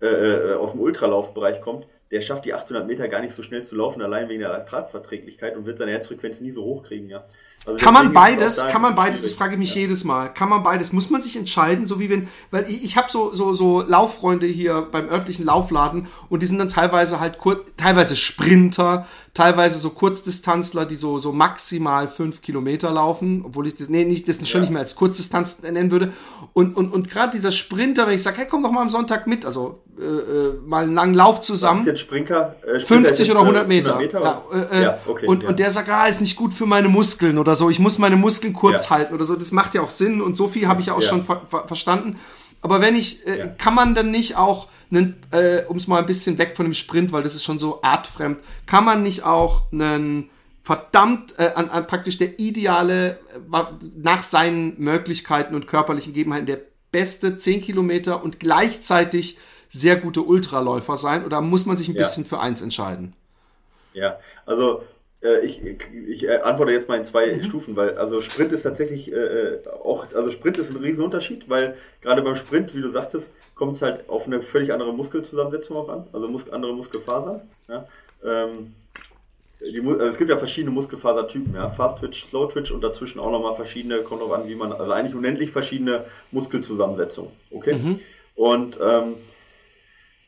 äh, äh aus dem Ultralaufbereich kommt, der schafft die 800 Meter gar nicht so schnell zu laufen, allein wegen der Laktatverträglichkeit und wird seine Herzfrequenz nie so hoch kriegen, ja. Also kann man beides, kann man beides, das frage ich mich ja. jedes Mal. Kann man beides? Muss man sich entscheiden, so wie wenn, weil ich, ich habe so, so, so Lauffreunde hier beim örtlichen Laufladen und die sind dann teilweise halt kurz, teilweise Sprinter, teilweise so Kurzdistanzler, die so, so maximal fünf Kilometer laufen, obwohl ich das, nee, nicht, das schon ja. nicht mehr als Kurzdistanz nennen würde. Und, und, und gerade dieser Sprinter, wenn ich sage, hey, komm doch mal am Sonntag mit, also äh, äh mal einen langen Lauf zusammen. Jetzt Sprinter, äh, 50 oder 100 Meter. 100 Meter ja, äh, äh, ja, okay, und, und der sagt, ah, ist nicht gut für meine Muskeln oder so, ich muss meine Muskeln kurz halten oder so. Das macht ja auch Sinn und so viel habe ich ja auch schon ver ver verstanden. Aber wenn ich, äh, kann man dann nicht auch einen, äh, um es mal ein bisschen weg von dem Sprint, weil das ist schon so artfremd, kann man nicht auch einen verdammt äh, an, an praktisch der ideale, äh, nach seinen Möglichkeiten und körperlichen Gegebenheiten der beste 10 Kilometer und gleichzeitig sehr gute Ultraläufer sein? Oder muss man sich ein ja. bisschen für eins entscheiden? Ja, also ich, ich äh, antworte jetzt mal in zwei mhm. Stufen, weil also Sprint ist tatsächlich äh, äh, auch, also Sprint ist ein Riesenunterschied, weil gerade beim Sprint, wie du sagtest, kommt es halt auf eine völlig andere Muskelzusammensetzung auch an, also mus andere Muskelfasern. Ja? Ähm, die, also es gibt ja verschiedene Muskelfasertypen, ja, Fast Twitch, Slow Twitch und dazwischen auch nochmal verschiedene, kommt drauf an, wie man, also eigentlich unendlich verschiedene Muskelzusammensetzungen, okay? Mhm. Und ähm,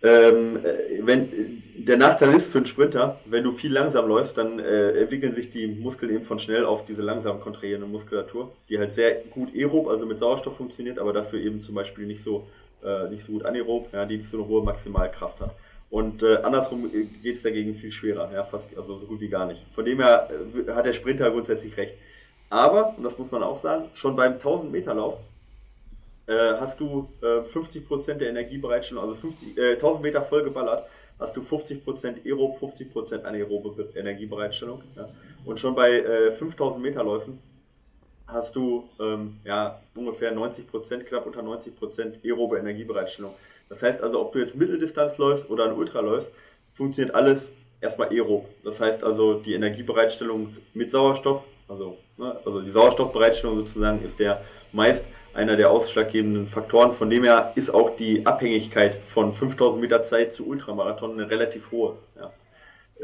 ähm, äh, wenn, der Nachteil ist für einen Sprinter, wenn du viel langsam läufst, dann äh, entwickeln sich die Muskeln eben von schnell auf diese langsam kontrahierende Muskulatur, die halt sehr gut aerob, also mit Sauerstoff funktioniert, aber dafür eben zum Beispiel nicht so, äh, nicht so gut anaerob, ja, die nicht so eine hohe Maximalkraft hat. Und äh, andersrum äh, geht es dagegen viel schwerer, ja, fast, also so gut wie gar nicht. Von dem her äh, hat der Sprinter grundsätzlich recht. Aber, und das muss man auch sagen, schon beim 1000 Meter Lauf äh, hast du äh, 50% der Energiebereitstellung, also 50, äh, 1000 Meter vollgeballert, hast du 50% aerob, 50% anaerobe Energiebereitstellung. Ja? Und schon bei äh, 5000 Meter Läufen hast du ähm, ja, ungefähr 90%, knapp unter 90% aerobe Energiebereitstellung. Das heißt also, ob du jetzt Mitteldistanz läufst oder ein Ultra läufst, funktioniert alles erstmal aerob. Das heißt also, die Energiebereitstellung mit Sauerstoff, also, ne, also die Sauerstoffbereitstellung sozusagen, ist der meist einer der ausschlaggebenden Faktoren. Von dem her ist auch die Abhängigkeit von 5000 Meter Zeit zu Ultramarathon eine relativ hohe. Ja.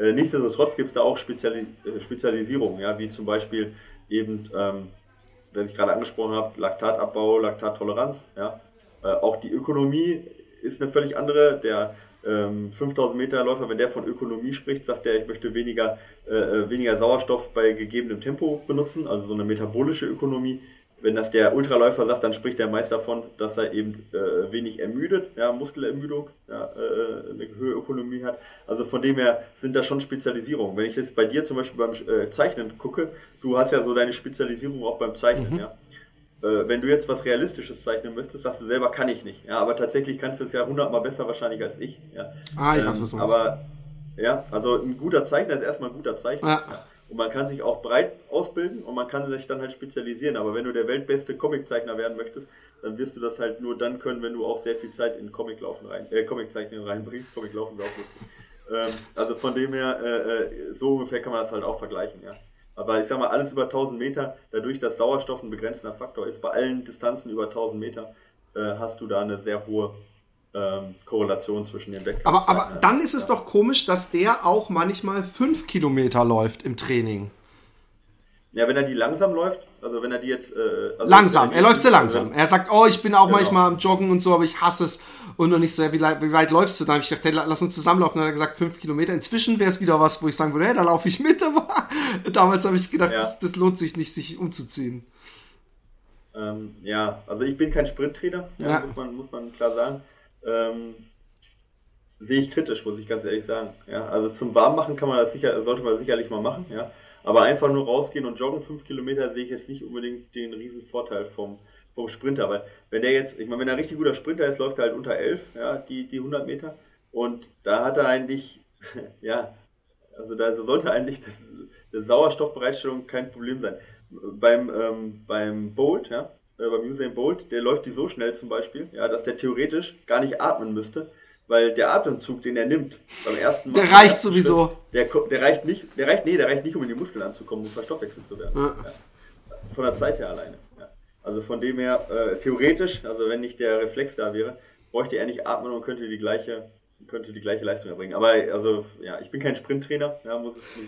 Äh, nichtsdestotrotz gibt es da auch Speziali äh, Spezialisierungen, ja, wie zum Beispiel eben, ähm, was ich gerade angesprochen habe, Laktatabbau, Laktattoleranz. Ja. Äh, auch die Ökonomie ist eine völlig andere. Der ähm, 5000 Meter Läufer, wenn der von Ökonomie spricht, sagt er, ich möchte weniger, äh, äh, weniger Sauerstoff bei gegebenem Tempo benutzen, also so eine metabolische Ökonomie wenn das der Ultraläufer sagt, dann spricht er meist davon, dass er eben äh, wenig ermüdet, ja, Muskelermüdung, ja, äh, eine höhere Ökonomie hat. Also von dem her sind das schon Spezialisierungen. Wenn ich jetzt bei dir zum Beispiel beim äh, Zeichnen gucke, du hast ja so deine Spezialisierung auch beim Zeichnen, mhm. ja. Äh, wenn du jetzt was Realistisches zeichnen möchtest, sagst du selber, kann ich nicht. Ja, aber tatsächlich kannst du es ja hundertmal besser wahrscheinlich als ich. Ja. Ah, ich weiß, was du meinst. Aber Ja, also ein guter Zeichner ist erstmal ein guter Zeichner. Ja. Und man kann sich auch breit ausbilden und man kann sich dann halt spezialisieren. Aber wenn du der weltbeste Comiczeichner werden möchtest, dann wirst du das halt nur dann können, wenn du auch sehr viel Zeit in Comiclaufen rein, äh, Comiczeichnen reinbringst. Comiclaufen ähm, also von dem her, äh, äh, so ungefähr kann man das halt auch vergleichen, ja. Aber ich sag mal, alles über 1000 Meter, dadurch, dass Sauerstoff ein begrenzender Faktor ist, bei allen Distanzen über 1000 Meter, äh, hast du da eine sehr hohe ähm, Korrelation zwischen den Wettkämpfen. Aber, aber dann ist es doch komisch, dass der auch manchmal 5 Kilometer läuft im Training. Ja, wenn er die langsam läuft, also wenn er die jetzt. Äh, also langsam, er, er läuft sehr langsam. Er sagt, oh, ich bin auch genau. manchmal am Joggen und so, aber ich hasse es. Und noch nicht so, wie, wie weit läufst du? Dann habe ich gedacht, hey, lass uns zusammenlaufen. Dann hat er gesagt, fünf Kilometer. Inzwischen wäre es wieder was, wo ich sagen würde, hey, da laufe ich mit. Aber damals habe ich gedacht, ja. das, das, lohnt sich nicht, sich umzuziehen. Ähm, ja, also ich bin kein Sprinttrainer, ja, ja. Muss, man, muss man klar sagen. Ähm, sehe ich kritisch, muss ich ganz ehrlich sagen. Ja, also zum Warmmachen kann man das sicher, sollte man sicherlich mal machen, ja. Aber einfach nur rausgehen und joggen fünf Kilometer sehe ich jetzt nicht unbedingt den riesen Vorteil vom, vom Sprinter, weil wenn der jetzt, ich meine, wenn er richtig guter Sprinter ist, läuft er halt unter elf, ja, die, die 100 Meter und da hat er eigentlich, ja, also da sollte eigentlich das, die Sauerstoffbereitstellung kein Problem sein. Beim, ähm, beim Bolt, ja, äh, beim Usain Bolt, der läuft die so schnell zum Beispiel, ja, dass der theoretisch gar nicht atmen müsste, weil der Atemzug, den er nimmt beim ersten Mal, der reicht sowieso. Schritt, der, der reicht nicht, der reicht, nee, der reicht nicht, um in die Muskeln anzukommen, um verstoffwechselt zu werden. Ja. Ja. Von der Zeit her alleine. Ja. Also von dem her, äh, theoretisch, also wenn nicht der Reflex da wäre, bräuchte er nicht atmen und könnte die gleiche könnte die gleiche Leistung erbringen. Aber also, ja, ich bin kein Sprinttrainer. Ja,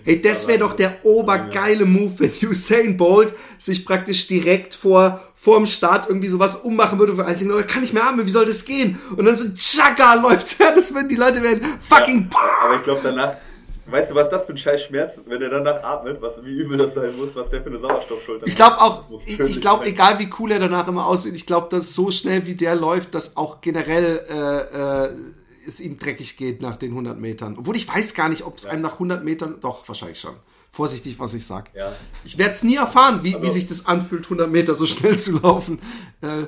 hey, das wäre doch der obergeile Move, wenn Usain Bolt sich praktisch direkt vor vorm Start irgendwie sowas ummachen würde für einzigen, oh, kann ich mehr haben, wie soll das gehen? Und dann so Chaka läuft das würden die Leute werden fucking ja, Aber ich glaube danach, weißt du, was das für ein scheiß Schmerz, wenn er danach atmet, was, wie übel das sein muss, was der für eine Sauerstoffschulter Ich glaube auch, ich, ich glaube, egal wie cool er danach immer aussieht, ich glaube, dass so schnell wie der läuft, dass auch generell äh, äh, es ihm dreckig geht nach den 100 Metern. Obwohl ich weiß gar nicht, ob es ja. einem nach 100 Metern, doch, wahrscheinlich schon. Vorsichtig, was ich sag. Ja. Ich werde es nie erfahren, wie, also, wie sich das anfühlt, 100 Meter so schnell zu laufen. Äh,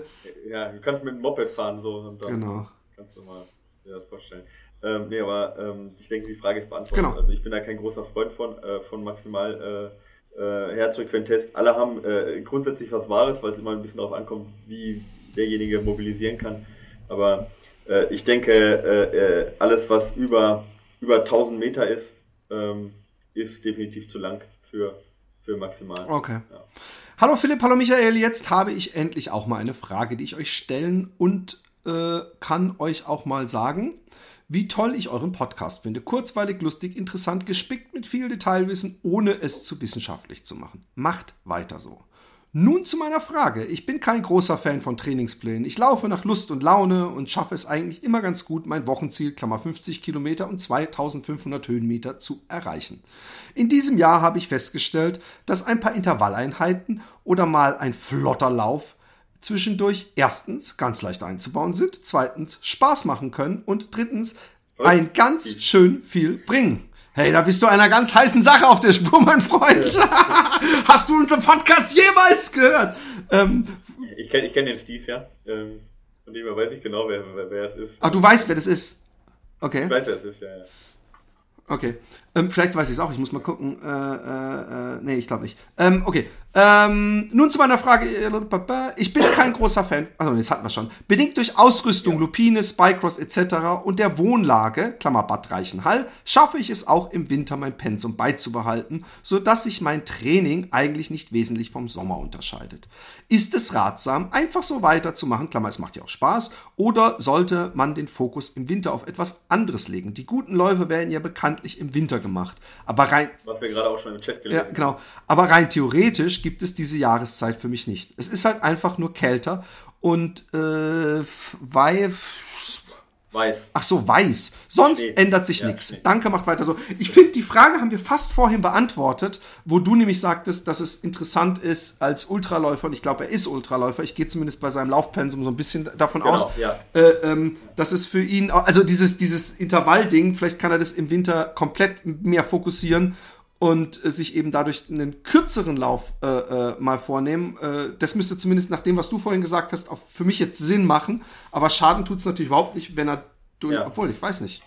ja, du kannst mit dem Moped fahren so und dann genau. kannst du mal dir das vorstellen. Ähm, nee, aber ähm, ich denke, die Frage ist beantwortet. Genau. Also ich bin da kein großer Freund von, äh, von maximal äh, äh, Herzfrequenz-Test. Alle haben äh, grundsätzlich was Wahres, weil es immer ein bisschen darauf ankommt, wie derjenige mobilisieren kann. Aber äh, ich denke, äh, äh, alles, was über, über 1000 Meter ist, ähm, ist definitiv zu lang für, für maximal. Okay. Ja. Hallo Philipp, hallo Michael. Jetzt habe ich endlich auch mal eine Frage, die ich euch stellen und äh, kann euch auch mal sagen, wie toll ich euren Podcast finde. Kurzweilig, lustig, interessant, gespickt mit viel Detailwissen, ohne es zu wissenschaftlich zu machen. Macht weiter so. Nun zu meiner Frage. Ich bin kein großer Fan von Trainingsplänen. Ich laufe nach Lust und Laune und schaffe es eigentlich immer ganz gut, mein Wochenziel, Klammer 50 Kilometer und 2500 Höhenmeter zu erreichen. In diesem Jahr habe ich festgestellt, dass ein paar Intervalleinheiten oder mal ein flotter Lauf zwischendurch erstens ganz leicht einzubauen sind, zweitens Spaß machen können und drittens ein ganz schön viel bringen. Hey, da bist du einer ganz heißen Sache auf der Spur, mein Freund. Hast du unseren Podcast jemals gehört? Ähm, ich kenne ich kenn den Steve, ja. Ähm, von dem weiß ich genau, wer, wer, wer es ist. Ach, du weißt, wer das ist? Okay. Ich weiß, wer es ist, ja, ja. Okay. Ähm, vielleicht weiß ich es auch, ich muss mal gucken. Äh, äh, äh, nee, ich glaube nicht. Ähm, okay. Ähm, nun zu meiner Frage. Ich bin kein großer Fan. Also, das hatten wir schon. Bedingt durch Ausrüstung, ja. Lupine, Spycross etc. und der Wohnlage, Klammer Bad Reichenhall, schaffe ich es auch im Winter mein Pensum beizubehalten, sodass sich mein Training eigentlich nicht wesentlich vom Sommer unterscheidet. Ist es ratsam, einfach so weiterzumachen, Klammer, es macht ja auch Spaß, oder sollte man den Fokus im Winter auf etwas anderes legen? Die guten Läufe werden ja bekanntlich im Winter gemacht. Aber rein. Was wir gerade auch schon im Chat gelesen haben. Ja, genau. Aber rein theoretisch gibt es diese Jahreszeit für mich nicht. Es ist halt einfach nur kälter und äh, weil Weiß. Ach so, weiß. Sonst nee. ändert sich ja, nichts. Nee. Danke, macht weiter so. Ich finde, die Frage haben wir fast vorhin beantwortet, wo du nämlich sagtest, dass es interessant ist als Ultraläufer, und ich glaube, er ist Ultraläufer, ich gehe zumindest bei seinem Laufpensum so ein bisschen davon genau, aus, ja. äh, ähm, dass es für ihn, also dieses, dieses Intervallding, vielleicht kann er das im Winter komplett mehr fokussieren und äh, sich eben dadurch einen kürzeren Lauf äh, äh, mal vornehmen. Äh, das müsste zumindest nach dem, was du vorhin gesagt hast, auch für mich jetzt Sinn machen. Aber Schaden tut es natürlich überhaupt nicht, wenn er durch. Ja. Obwohl, ich weiß nicht.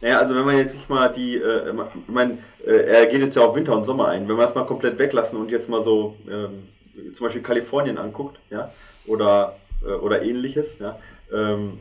Naja, also wenn man jetzt nicht mal die, äh, ich meine, äh, er geht jetzt ja auf Winter und Sommer ein. Wenn wir es mal komplett weglassen und jetzt mal so ähm, zum Beispiel Kalifornien anguckt, ja, oder, äh, oder ähnliches, ja, ähm,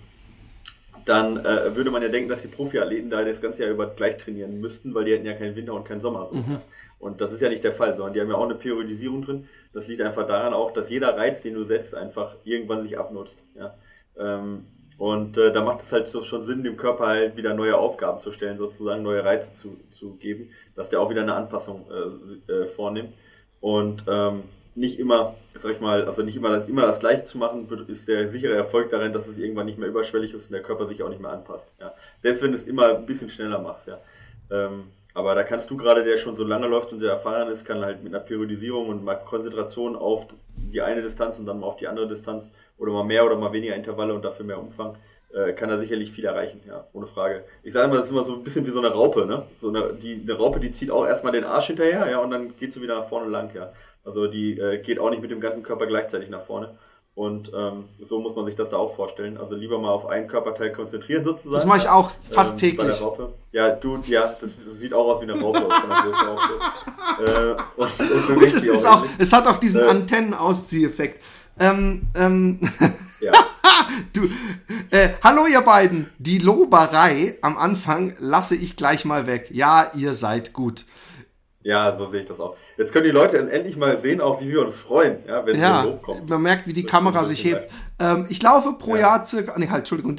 dann äh, würde man ja denken, dass die Profiathleten da das ganze Jahr über gleich trainieren müssten, weil die hätten ja keinen Winter und keinen Sommer. So, mhm. Und das ist ja nicht der Fall, sondern die haben ja auch eine Periodisierung drin. Das liegt einfach daran auch, dass jeder Reiz, den du setzt, einfach irgendwann sich abnutzt. Ja. Ähm, und äh, da macht es halt so schon Sinn, dem Körper halt wieder neue Aufgaben zu stellen, sozusagen neue Reize zu, zu geben, dass der auch wieder eine Anpassung äh, äh, vornimmt. Und ähm, nicht immer, sag ich mal, also nicht immer immer das Gleiche zu machen, ist der sichere Erfolg darin, dass es irgendwann nicht mehr überschwellig ist und der Körper sich auch nicht mehr anpasst. Ja. Selbst wenn du es immer ein bisschen schneller machst, ja. Ähm, aber da kannst du gerade, der schon so lange läuft und sehr erfahren ist, kann halt mit einer Periodisierung und mal Konzentration auf die eine Distanz und dann mal auf die andere Distanz oder mal mehr oder mal weniger Intervalle und dafür mehr Umfang, äh, kann er sicherlich viel erreichen, ja, ohne Frage. Ich sage immer, das ist immer so ein bisschen wie so eine Raupe, ne? So eine, die, eine Raupe, die zieht auch erstmal den Arsch hinterher, ja, und dann geht sie wieder nach vorne lang, ja. Also die äh, geht auch nicht mit dem ganzen Körper gleichzeitig nach vorne. Und ähm, so muss man sich das da auch vorstellen. Also lieber mal auf einen Körperteil konzentrieren sozusagen. Das mache ich auch fast ähm, täglich. Ja, du, ja, das, sieht auch aus wie eine Raupe. äh, und, und es, ist auch, es hat auch diesen äh, Antennenauszieheffekt. Ähm, ähm, ja. du, äh, hallo ihr beiden. Die Loberei am Anfang lasse ich gleich mal weg. Ja, ihr seid gut. Ja, so sehe ich das auch. Jetzt können die Leute endlich mal sehen, auch wie wir uns freuen, ja, wenn ja, so kommt. Man merkt, wie die das Kamera sich hebt. Ähm, ich laufe pro ja. Jahr circa, nee, halt, Entschuldigung,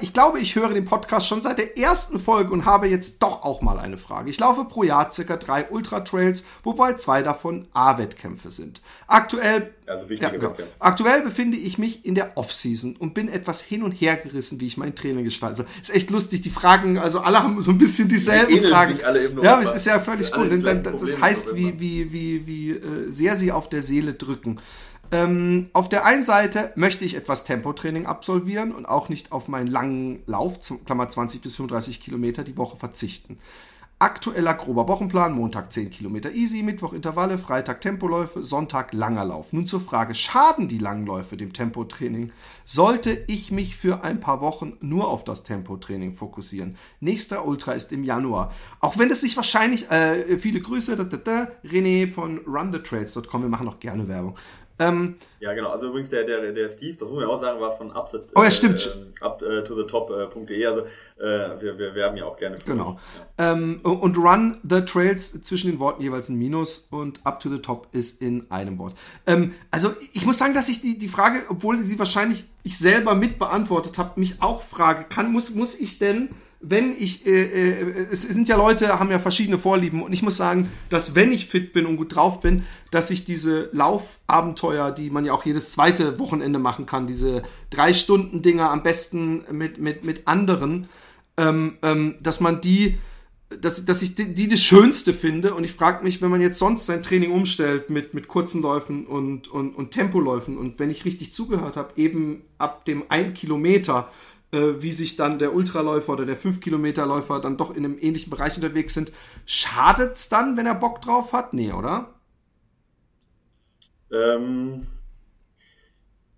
ich glaube, ich höre den Podcast schon seit der ersten Folge und habe jetzt doch auch mal eine Frage. Ich laufe pro Jahr circa drei Ultra Trails, wobei zwei davon A-Wettkämpfe sind. Aktuell, also ja, genau. aktuell befinde ich mich in der Off-Season und bin etwas hin und her gerissen, wie ich mein Training gestalte. Also, ist echt lustig, die Fragen, also alle haben so ein bisschen dieselben die Fragen. ja, es ist ja völlig cool. Denn, das heißt, wie, wie, wie, wie äh, sehr sie auf der Seele drücken. Ähm, auf der einen Seite möchte ich etwas Tempotraining absolvieren und auch nicht auf meinen langen Lauf, Klammer 20 bis 35 Kilometer die Woche verzichten. Aktueller grober Wochenplan, Montag 10 Kilometer easy, Mittwoch Intervalle, Freitag Tempoläufe, Sonntag langer Lauf. Nun zur Frage, schaden die langen Läufe dem Tempotraining? Sollte ich mich für ein paar Wochen nur auf das Tempotraining fokussieren? Nächster Ultra ist im Januar. Auch wenn es sich wahrscheinlich, äh, viele Grüße, da, da, da, René von runthetrails.com, wir machen auch gerne Werbung. Ähm, ja, genau. Also übrigens der, der, der Steve, das muss man auch sagen, war von up, the, oh, ja, stimmt. Äh, up äh, to the top.de. Äh, also äh, wir, wir werben ja auch gerne. Genau. Ja. Ähm, und Run the Trails zwischen den Worten jeweils ein Minus und up to the top ist in einem Wort. Ähm, also ich muss sagen, dass ich die, die Frage, obwohl sie wahrscheinlich ich selber mit beantwortet habe, mich auch frage, kann, muss, muss ich denn wenn ich, äh, äh, es sind ja Leute, haben ja verschiedene Vorlieben. Und ich muss sagen, dass wenn ich fit bin und gut drauf bin, dass ich diese Laufabenteuer, die man ja auch jedes zweite Wochenende machen kann, diese drei Stunden Dinger am besten mit, mit, mit anderen, ähm, ähm, dass man die, dass, dass ich die, die das Schönste finde. Und ich frage mich, wenn man jetzt sonst sein Training umstellt mit, mit kurzen Läufen und, und, und Tempoläufen und wenn ich richtig zugehört habe, eben ab dem 1 Kilometer, wie sich dann der Ultraläufer oder der 5-Kilometer-Läufer dann doch in einem ähnlichen Bereich unterwegs sind. Schadet es dann, wenn er Bock drauf hat? Nee, oder? Ähm,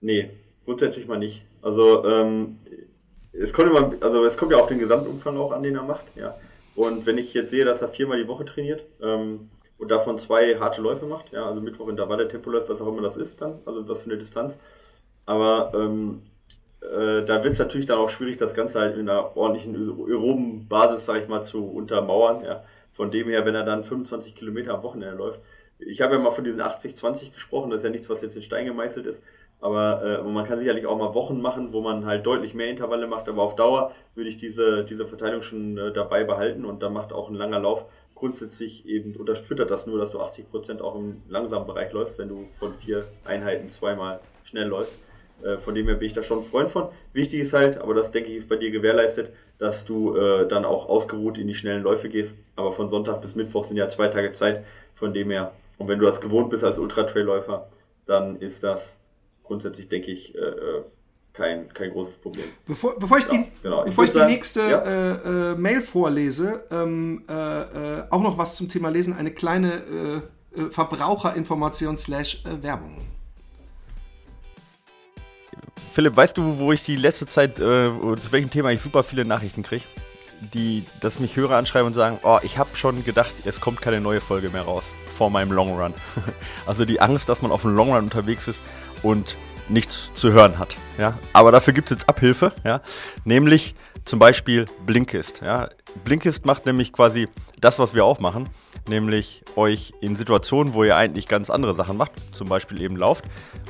nee, grundsätzlich mal nicht. Also, ähm, es kommt immer, also es kommt ja auf den Gesamtumfang auch an, den er macht, ja. Und wenn ich jetzt sehe, dass er viermal die Woche trainiert ähm, und davon zwei harte Läufe macht, ja, also Mittwoch Intervalle, Tempoläufe, was auch immer das ist dann, also was für eine Distanz. Aber ähm, äh, da wird es natürlich dann auch schwierig, das Ganze halt in einer ordentlichen aeroben Basis, sag ich mal, zu untermauern. Ja. Von dem her, wenn er dann 25 Kilometer am Wochenende läuft. Ich habe ja mal von diesen 80-20 gesprochen, das ist ja nichts, was jetzt in Stein gemeißelt ist. Aber äh, man kann sicherlich auch mal Wochen machen, wo man halt deutlich mehr Intervalle macht. Aber auf Dauer würde ich diese, diese Verteilung schon äh, dabei behalten und da macht auch ein langer Lauf grundsätzlich eben, oder füttert das nur, dass du 80% auch im langsamen Bereich läufst, wenn du von vier Einheiten zweimal schnell läufst. Äh, von dem her bin ich da schon ein Freund von. Wichtig ist halt, aber das denke ich ist bei dir gewährleistet, dass du äh, dann auch ausgeruht in die schnellen Läufe gehst. Aber von Sonntag bis Mittwoch sind ja zwei Tage Zeit. Von dem her, und wenn du das gewohnt bist als Ultra-Trail-Läufer, dann ist das grundsätzlich, denke ich, äh, äh kein, kein großes Problem. Bevor, bevor ich, ja, die, genau. bevor ich, ich die nächste ja. äh, äh, Mail vorlese, ähm, äh, auch noch was zum Thema Lesen, eine kleine Verbraucherinformation slash Werbung. Philipp, weißt du, wo ich die letzte Zeit, äh, zu welchem Thema ich super viele Nachrichten kriege? die, dass mich Hörer anschreiben und sagen, oh, ich habe schon gedacht, es kommt keine neue Folge mehr raus vor meinem Long Run. also die Angst, dass man auf einem Long Run unterwegs ist und nichts zu hören hat. Ja? Aber dafür gibt es jetzt Abhilfe, ja? nämlich zum Beispiel Blinkist. Ja? Blinkist macht nämlich quasi das, was wir auch machen, nämlich euch in Situationen, wo ihr eigentlich ganz andere Sachen macht, zum Beispiel eben lauft,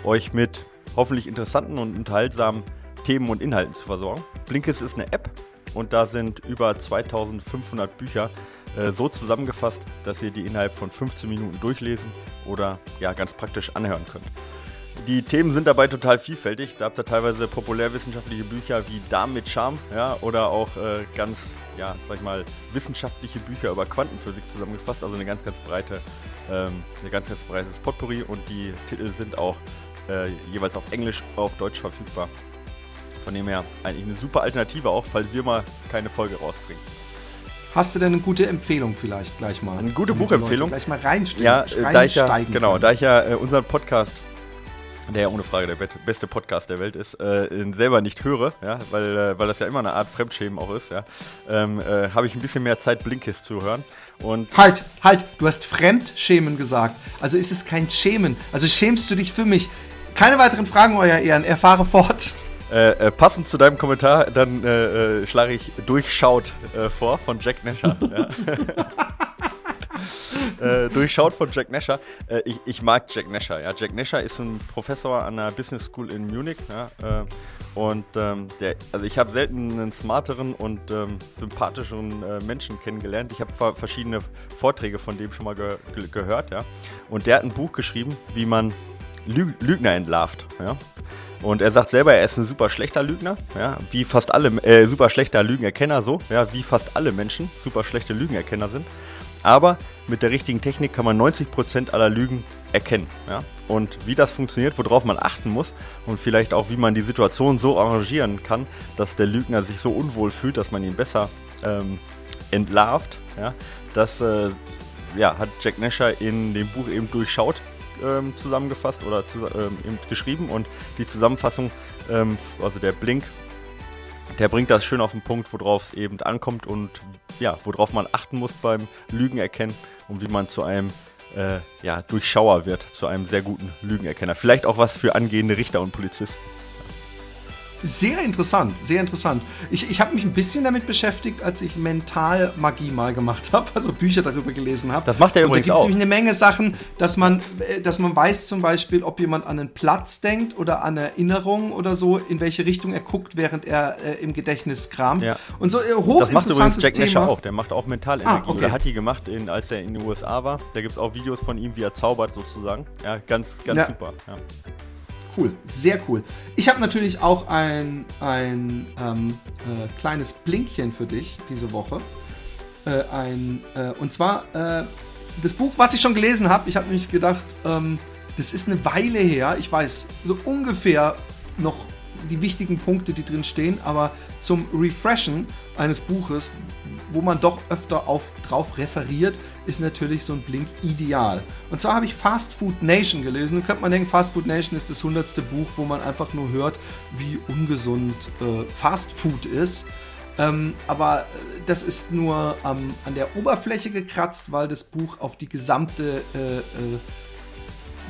euch mit hoffentlich interessanten und unterhaltsamen Themen und Inhalten zu versorgen. Blinkist ist eine App und da sind über 2500 Bücher äh, so zusammengefasst, dass ihr die innerhalb von 15 Minuten durchlesen oder ja ganz praktisch anhören könnt. Die Themen sind dabei total vielfältig. Da habt ihr teilweise populärwissenschaftliche Bücher wie Darm mit Charme, ja, oder auch äh, ganz, ja, sag ich mal, wissenschaftliche Bücher über Quantenphysik zusammengefasst. Also eine ganz, ganz breite, ähm, eine ganz, ganz breites Potpourri und die Titel sind auch äh, jeweils auf Englisch, auf Deutsch verfügbar. Von dem her eigentlich eine super Alternative auch, falls wir mal keine Folge rausbringen. Hast du denn eine gute Empfehlung vielleicht gleich mal? Eine gute Buchempfehlung? Gleich mal reinsteigen. Ja, äh, da ich ja, genau, da ich ja äh, unseren Podcast der ja ohne Frage der beste Podcast der Welt ist, äh, selber nicht höre, ja, weil, äh, weil das ja immer eine Art Fremdschämen auch ist, ja, ähm, äh, habe ich ein bisschen mehr Zeit, Blinkist zu hören. Und halt, halt, du hast Fremdschämen gesagt. Also ist es kein Schämen. Also schämst du dich für mich. Keine weiteren Fragen, euer Ehren. Erfahre fort. Äh, äh, passend zu deinem Kommentar, dann äh, äh schlage ich Durchschaut äh, vor von Jack Nasher. ja. äh, durchschaut von Jack Nasher. Ich, ich, mag Jack Nasher. Ja. Jack Nasher ist ein Professor an der Business School in Munich. Ja, und ähm, der, also ich habe selten einen smarteren und ähm, sympathischeren Menschen kennengelernt. Ich habe verschiedene Vorträge von dem schon mal ge ge gehört. Ja. Und der hat ein Buch geschrieben, wie man Lü Lügner entlarvt. Ja. Und er sagt selber, er ist ein super schlechter Lügner, ja, wie fast alle, äh, super schlechter Lügenerkenner so, ja, wie fast alle Menschen super schlechte Lügenerkenner sind. Aber mit der richtigen Technik kann man 90% aller Lügen erkennen. Ja? Und wie das funktioniert, worauf man achten muss und vielleicht auch, wie man die Situation so arrangieren kann, dass der Lügner sich so unwohl fühlt, dass man ihn besser ähm, entlarvt, ja? das äh, ja, hat Jack Nasher in dem Buch eben durchschaut ähm, zusammengefasst oder zu, ähm, geschrieben und die Zusammenfassung, ähm, also der Blink, der bringt das schön auf den Punkt, worauf es eben ankommt und ja, worauf man achten muss beim Lügen erkennen und wie man zu einem äh, ja, Durchschauer wird, zu einem sehr guten Lügenerkenner. Vielleicht auch was für angehende Richter und Polizisten. Sehr interessant, sehr interessant. Ich, ich habe mich ein bisschen damit beschäftigt, als ich Mentalmagie mal gemacht habe, also Bücher darüber gelesen habe. Das macht er übrigens auch. Da gibt es nämlich eine Menge Sachen, dass man, äh, dass man weiß zum Beispiel, ob jemand an einen Platz denkt oder an Erinnerungen oder so, in welche Richtung er guckt, während er äh, im Gedächtnis kramt. Ja. Und so äh, hochinteressantes Das macht übrigens Jack Nasher auch. Der macht auch Mentalenergie. Ah, okay. Oder hat die gemacht, in, als er in den USA war. Da gibt es auch Videos von ihm, wie er zaubert sozusagen. Ja, ganz, ganz ja. super. Ja. Cool, sehr cool. Ich habe natürlich auch ein, ein ähm, äh, kleines Blinkchen für dich diese Woche. Äh, ein, äh, und zwar äh, das Buch, was ich schon gelesen habe. Ich habe nämlich gedacht, ähm, das ist eine Weile her. Ich weiß so ungefähr noch die wichtigen Punkte, die drin stehen, aber zum Refreshen eines Buches, wo man doch öfter auf, drauf referiert, ist natürlich so ein Blink ideal. Und zwar habe ich Fast Food Nation gelesen. Da könnte man denken, Fast Food Nation ist das hundertste Buch, wo man einfach nur hört, wie ungesund äh, Fast Food ist. Ähm, aber äh, das ist nur ähm, an der Oberfläche gekratzt, weil das Buch auf die gesamte äh, äh,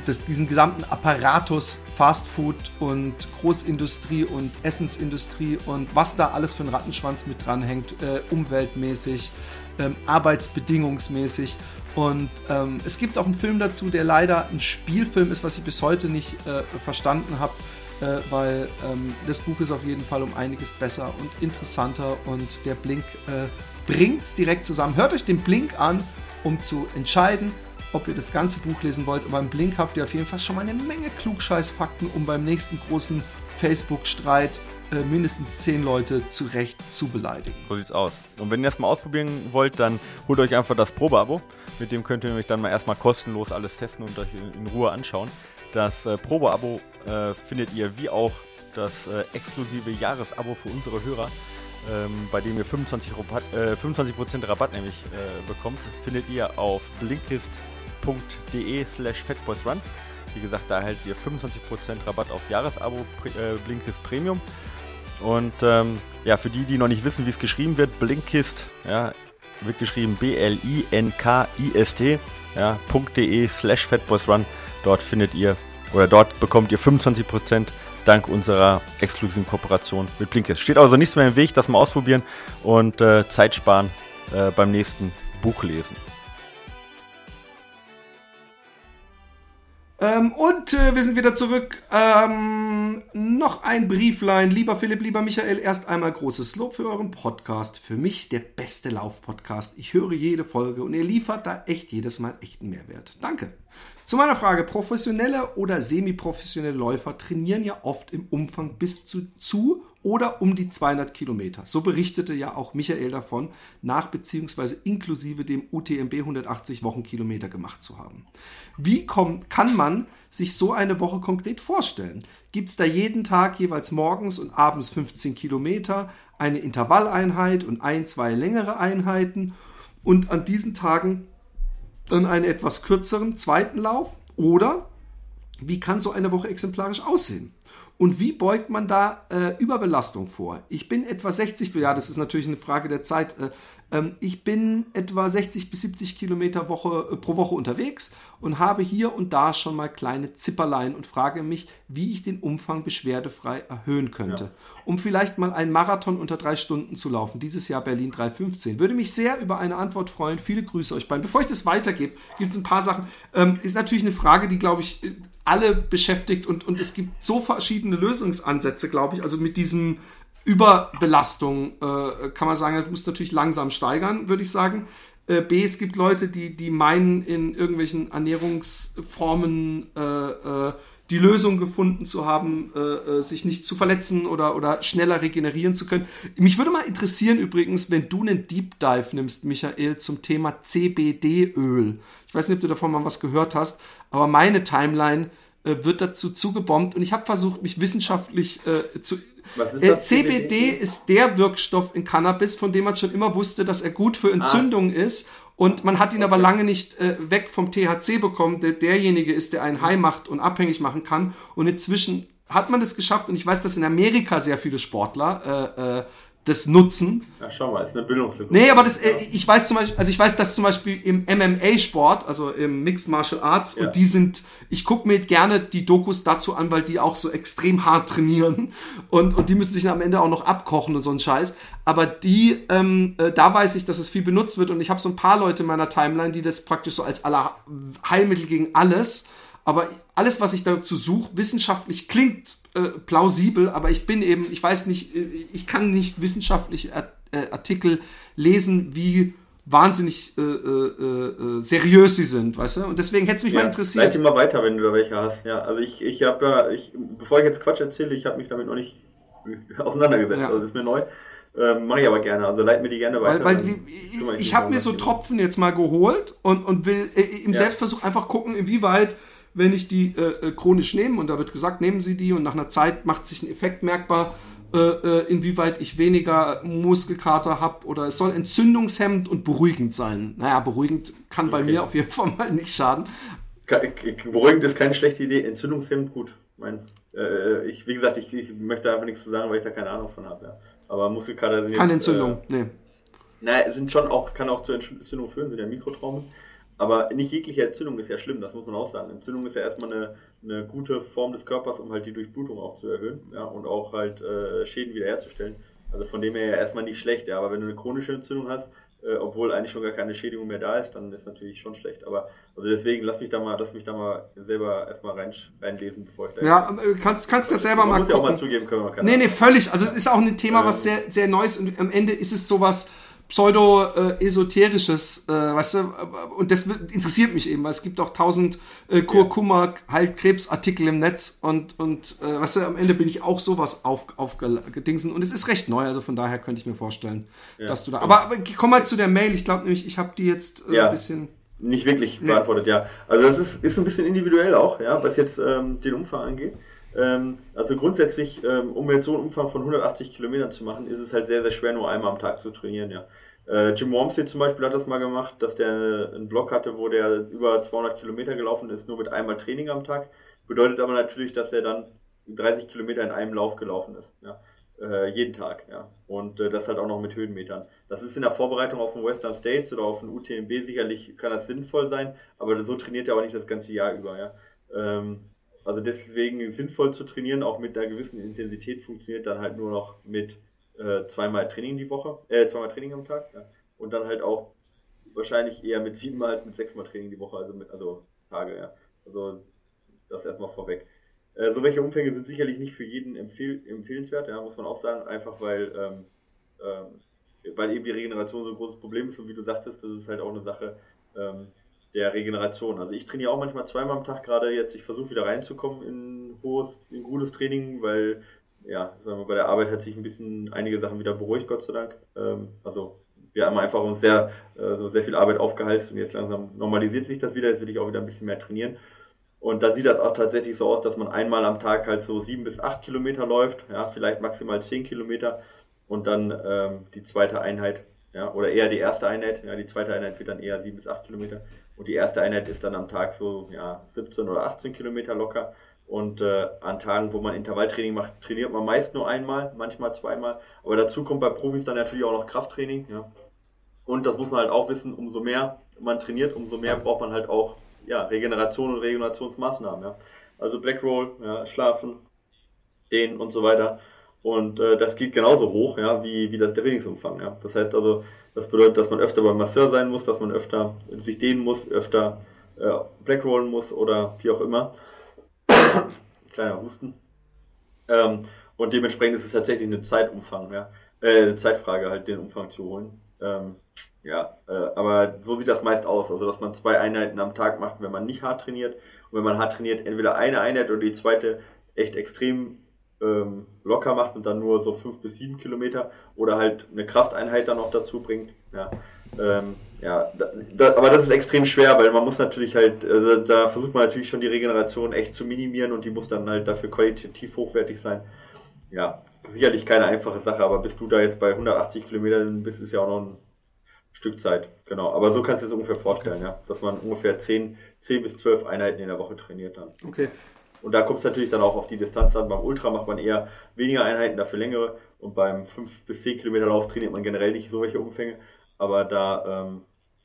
das, diesen gesamten Apparatus Fast Food und Großindustrie und Essensindustrie und was da alles für ein Rattenschwanz mit dranhängt, äh, umweltmäßig, ähm, arbeitsbedingungsmäßig. Und ähm, es gibt auch einen Film dazu, der leider ein Spielfilm ist, was ich bis heute nicht äh, verstanden habe, äh, weil ähm, das Buch ist auf jeden Fall um einiges besser und interessanter und der Blink äh, bringt es direkt zusammen. Hört euch den Blink an, um zu entscheiden, ob ihr das ganze Buch lesen wollt. Und beim Blink habt ihr auf jeden Fall schon mal eine Menge Klugscheißfakten, um beim nächsten großen Facebook-Streit äh, mindestens zehn Leute zu Recht zu beleidigen. So sieht's aus. Und wenn ihr das mal ausprobieren wollt, dann holt euch einfach das Probeabo. Mit dem könnt ihr euch dann mal erstmal kostenlos alles testen und euch in Ruhe anschauen. Das äh, Probeabo äh, findet ihr wie auch das äh, exklusive Jahresabo für unsere Hörer ähm, bei dem ihr 25%, Rabatt, äh, 25 Rabatt nämlich äh, bekommt, findet ihr auf blinkist.com blinkist.de slash fatboysrun. Wie gesagt, da erhaltet ihr 25% Rabatt aufs Jahresabo äh, Blinkist Premium. Und ähm, ja, für die, die noch nicht wissen, wie es geschrieben wird, Blinkist, ja, wird geschrieben B-L-I-N-K-I-S-T, ja, .de slash fatboysrun. Dort findet ihr oder dort bekommt ihr 25% dank unserer exklusiven Kooperation mit Blinkist. Steht also nichts mehr im Weg, das mal ausprobieren und äh, Zeit sparen äh, beim nächsten Buch lesen. Ähm, und äh, wir sind wieder zurück. Ähm, noch ein Brieflein. Lieber Philipp, lieber Michael, erst einmal großes Lob für euren Podcast. Für mich der beste Lauf-Podcast. Ich höre jede Folge und ihr liefert da echt jedes Mal echten Mehrwert. Danke. Zu meiner Frage, professionelle oder semi-professionelle Läufer trainieren ja oft im Umfang bis zu, zu oder um die 200 Kilometer. So berichtete ja auch Michael davon, nach bzw. inklusive dem UTMB 180 Wochenkilometer gemacht zu haben. Wie kommt, kann man sich so eine Woche konkret vorstellen? Gibt es da jeden Tag jeweils morgens und abends 15 Kilometer, eine Intervalleinheit und ein, zwei längere Einheiten und an diesen Tagen dann einen etwas kürzeren zweiten Lauf? Oder wie kann so eine Woche exemplarisch aussehen? Und wie beugt man da äh, Überbelastung vor? Ich bin etwa 60, ja, das ist natürlich eine Frage der Zeit. Äh, ich bin etwa 60 bis 70 Kilometer Woche, äh, pro Woche unterwegs und habe hier und da schon mal kleine Zipperlein und frage mich, wie ich den Umfang beschwerdefrei erhöhen könnte. Ja. Um vielleicht mal einen Marathon unter drei Stunden zu laufen. Dieses Jahr Berlin 315. Würde mich sehr über eine Antwort freuen. Viele Grüße euch beiden. Bevor ich das weitergebe, gibt es ein paar Sachen. Ähm, ist natürlich eine Frage, die, glaube ich, alle beschäftigt und, und es gibt so verschiedene Lösungsansätze, glaube ich. Also mit diesem Überbelastung äh, kann man sagen, du musst natürlich langsam steigern, würde ich sagen. Äh, B, es gibt Leute, die, die meinen, in irgendwelchen Ernährungsformen äh, äh die Lösung gefunden zu haben, äh, äh, sich nicht zu verletzen oder, oder schneller regenerieren zu können. Mich würde mal interessieren übrigens, wenn du einen Deep Dive nimmst, Michael, zum Thema CBD-Öl. Ich weiß nicht, ob du davon mal was gehört hast, aber meine Timeline äh, wird dazu zugebombt und ich habe versucht, mich wissenschaftlich äh, zu. Äh, CBD, CBD ist der Wirkstoff in Cannabis, von dem man schon immer wusste, dass er gut für Entzündungen ah. ist. Und man hat ihn okay. aber lange nicht äh, weg vom THC bekommen, der derjenige ist, der einen high macht und abhängig machen kann. Und inzwischen hat man das geschafft und ich weiß, dass in Amerika sehr viele Sportler äh, äh, das nutzen. Ja, schau mal, ist eine Bildungslücke. Nee, aber das, äh, ich weiß zum Beispiel, also ich weiß, dass zum Beispiel im MMA-Sport, also im Mixed Martial Arts, ja. und die sind, ich gucke mir gerne die Dokus dazu an, weil die auch so extrem hart trainieren und, und die müssen sich am Ende auch noch abkochen und so ein Scheiß. Aber die, ähm, äh, da weiß ich, dass es viel benutzt wird und ich habe so ein paar Leute in meiner Timeline, die das praktisch so als aller Heilmittel gegen alles aber alles, was ich dazu suche, wissenschaftlich klingt äh, plausibel, aber ich bin eben, ich weiß nicht, äh, ich kann nicht wissenschaftliche äh, Artikel lesen, wie wahnsinnig äh, äh, äh, seriös sie sind, weißt du? Und deswegen hätte es mich ja, mal interessiert. Leite mal weiter, wenn du da welche hast. Ja, also ich, ich habe ja, ich, bevor ich jetzt Quatsch erzähle, ich habe mich damit noch nicht auseinandergesetzt. Ja. Also das ist mir neu. Ähm, Mache ich aber gerne, also leit mir die gerne weiter. Weil, weil wie, ich, ich habe mir so Tropfen jetzt mal geholt und, und will äh, im ja. Selbstversuch einfach gucken, inwieweit wenn ich die äh, äh, chronisch nehme, und da wird gesagt, nehmen Sie die und nach einer Zeit macht sich ein Effekt merkbar, äh, äh inwieweit ich weniger Muskelkater habe oder es soll entzündungshemmend und beruhigend sein. Naja, beruhigend kann bei mir auf jeden Fall mal nicht schaden. Beruhigend ist keine schlechte Idee, entzündungshemmend gut. Mein, äh, ich, wie gesagt, ich, ich, möchte einfach nichts zu sagen, weil ich da keine Ahnung von habe. Ja. Aber Muskelkater sind Keine jetzt, Entzündung, äh, nee. Naja, sind schon auch, kann auch zur Entzündung führen, sind ja Mikrotraumen. Aber nicht jegliche Entzündung ist ja schlimm, das muss man auch sagen. Entzündung ist ja erstmal eine, eine gute Form des Körpers, um halt die Durchblutung auch zu erhöhen ja, und auch halt äh, Schäden wiederherzustellen. Also von dem her ja erstmal nicht schlecht, ja. Aber wenn du eine chronische Entzündung hast, äh, obwohl eigentlich schon gar keine Schädigung mehr da ist, dann ist natürlich schon schlecht. Aber also deswegen lass mich da mal, lass mich da mal selber erstmal rein, reinlesen, bevor ich da. Ja, äh, kannst, kannst das selber mal muss gucken. Ja auch mal zugeben können. Man nee, nee, völlig. Also es ist auch ein Thema, was ähm. sehr, sehr neu ist und am Ende ist es sowas pseudo-esoterisches, äh, weißt du, und das interessiert mich eben, weil es gibt auch tausend äh, Kurkuma halt Krebsartikel im Netz und und äh, weißt du, am Ende bin ich auch sowas auf aufgedingsen und es ist recht neu, also von daher könnte ich mir vorstellen, ja. dass du da. Aber, aber komm mal zu der Mail, ich glaube nämlich, ich habe die jetzt äh, ja. ein bisschen nicht wirklich beantwortet, ja. Also das ist, ist ein bisschen individuell auch, ja, was jetzt ähm, den Umfang angeht. Ähm, also grundsätzlich, ähm, um jetzt so einen Umfang von 180 Kilometern zu machen, ist es halt sehr, sehr schwer, nur einmal am Tag zu trainieren, ja. Äh, Jim Wormsley zum Beispiel hat das mal gemacht, dass der einen Block hatte, wo der über 200 Kilometer gelaufen ist, nur mit einmal Training am Tag. Bedeutet aber natürlich, dass er dann 30 Kilometer in einem Lauf gelaufen ist. Ja. Äh, jeden Tag, ja. Und äh, das halt auch noch mit Höhenmetern. Das ist in der Vorbereitung auf den Western States oder auf den UTMB sicherlich, kann das sinnvoll sein, aber so trainiert er auch nicht das ganze Jahr über, ja. Ähm, also deswegen sinnvoll zu trainieren, auch mit einer gewissen Intensität, funktioniert dann halt nur noch mit äh, zweimal Training die Woche, äh, zweimal Training am Tag, ja. Und dann halt auch wahrscheinlich eher mit siebenmal als mit sechsmal Training die Woche, also mit, also Tage, ja. Also das erstmal vorweg. Äh, so welche Umfänge sind sicherlich nicht für jeden empfehl empfehlenswert, ja, muss man auch sagen, einfach weil, ähm, ähm, weil eben die Regeneration so ein großes Problem ist und wie du sagtest, das ist halt auch eine Sache ähm, der Regeneration. Also ich trainiere auch manchmal zweimal am Tag gerade jetzt, ich versuche wieder reinzukommen in hohes, in gutes Training, weil ja, sagen wir, bei der Arbeit hat sich ein bisschen einige Sachen wieder beruhigt, Gott sei Dank. Ähm, also wir haben einfach uns sehr, äh, so sehr viel Arbeit aufgehalst und jetzt langsam normalisiert sich das wieder, jetzt will ich auch wieder ein bisschen mehr trainieren. Und da sieht das auch tatsächlich so aus, dass man einmal am Tag halt so sieben bis acht Kilometer läuft, ja, vielleicht maximal zehn Kilometer und dann ähm, die zweite Einheit, ja, oder eher die erste Einheit, ja, die zweite Einheit wird dann eher sieben bis acht Kilometer und die erste Einheit ist dann am Tag so, ja, 17 oder 18 Kilometer locker. Und äh, an Tagen, wo man Intervalltraining macht, trainiert man meist nur einmal, manchmal zweimal. Aber dazu kommt bei Profis dann natürlich auch noch Krafttraining. Ja. Und das muss man halt auch wissen, umso mehr man trainiert, umso mehr braucht man halt auch ja, Regeneration und Regenerationsmaßnahmen. Ja. Also Black Roll, ja, Schlafen, Dehnen und so weiter. Und äh, das geht genauso hoch, ja, wie, wie das Trainingsumfang. Ja. Das heißt also, das bedeutet, dass man öfter beim Masseur sein muss, dass man öfter sich dehnen muss, öfter äh, Black Rollen muss oder wie auch immer. Kleiner Husten. Ähm, und dementsprechend ist es tatsächlich eine Zeitumfang, ja. Äh, eine Zeitfrage halt, den Umfang zu holen. Ähm, ja, äh, aber so sieht das meist aus. Also, dass man zwei Einheiten am Tag macht, wenn man nicht hart trainiert. Und wenn man hart trainiert, entweder eine Einheit oder die zweite echt extrem ähm, locker macht und dann nur so fünf bis sieben Kilometer oder halt eine Krafteinheit dann noch dazu bringt. Ja, ähm, ja da, aber das ist extrem schwer, weil man muss natürlich halt, äh, da versucht man natürlich schon die Regeneration echt zu minimieren und die muss dann halt dafür qualitativ hochwertig sein. Ja, sicherlich keine einfache Sache, aber bis du da jetzt bei 180 Kilometern bist, ist ja auch noch ein Stück Zeit. Genau, aber so kannst du es ungefähr vorstellen, okay. ja, dass man ungefähr 10, 10 bis 12 Einheiten in der Woche trainiert dann. Okay. Und da kommt es natürlich dann auch auf die Distanz an. Beim Ultra macht man eher weniger Einheiten, dafür längere. Und beim 5 bis 10 Kilometer Lauf trainiert man generell nicht so welche Umfänge. Aber da ähm,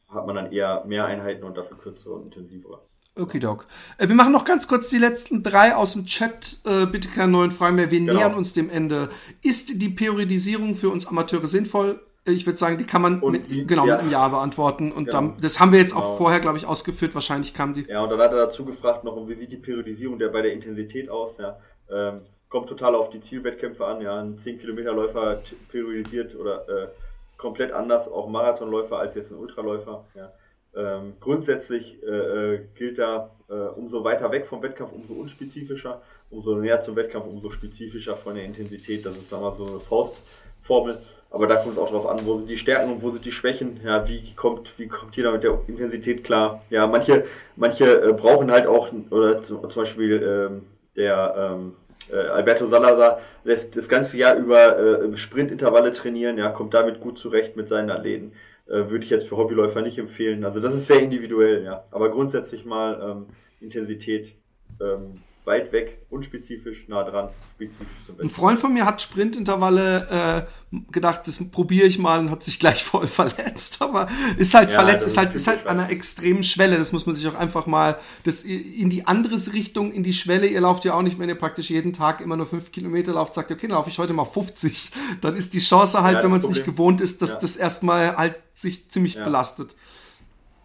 hat man dann eher mehr Einheiten und dafür kürzere und intensivere. Okay, Doc. Äh, wir machen noch ganz kurz die letzten drei aus dem Chat. Äh, bitte keine neuen Fragen mehr. Wir genau. nähern uns dem Ende. Ist die Periodisierung für uns Amateure sinnvoll? Ich würde sagen, die kann man mit, die, genau, ja. mit einem Ja beantworten. Und genau. dann, das haben wir jetzt genau. auch vorher, glaube ich, ausgeführt. Wahrscheinlich kam die. Ja, und dann hat er dazu gefragt noch, wie sieht die Periodisierung der bei der Intensität aus? Ja, ähm, kommt total auf die Zielwettkämpfe an. Ja, ein 10-Kilometer-Läufer periodisiert oder äh, komplett anders, auch Marathonläufer als jetzt ein Ultraläufer. Ja. Ähm, grundsätzlich äh, äh, gilt da, äh, umso weiter weg vom Wettkampf, umso unspezifischer, umso näher zum Wettkampf, umso spezifischer von der Intensität. Das ist, sagen wir mal, so eine Faustformel. Aber da kommt es auch darauf an, wo sind die Stärken und wo sind die Schwächen. Ja, wie kommt, wie kommt jeder mit der Intensität klar? Ja, manche, manche äh, brauchen halt auch, oder zum, zum Beispiel ähm, der ähm, äh, Alberto Salazar lässt das ganze Jahr über äh, Sprintintervalle trainieren, ja, kommt damit gut zurecht mit seinen Athleten. Äh, würde ich jetzt für Hobbyläufer nicht empfehlen. Also das ist sehr individuell, ja. Aber grundsätzlich mal ähm, Intensität ähm, weit weg, unspezifisch, nah dran, spezifisch zum Ein Freund von mir hat Sprintintervalle äh, gedacht, das probiere ich mal und hat sich gleich voll verletzt. Aber ist halt ja, verletzt, ist halt, ist halt an einer extremen Schwelle. Das muss man sich auch einfach mal das in die andere Richtung, in die Schwelle. Ihr lauft ja auch nicht, wenn ihr praktisch jeden Tag immer nur fünf Kilometer lauft, sagt, okay, laufe ich heute mal 50. Dann ist die Chance halt, ja, wenn man es nicht gewohnt ist, dass ja. das erstmal halt sich ziemlich belastet.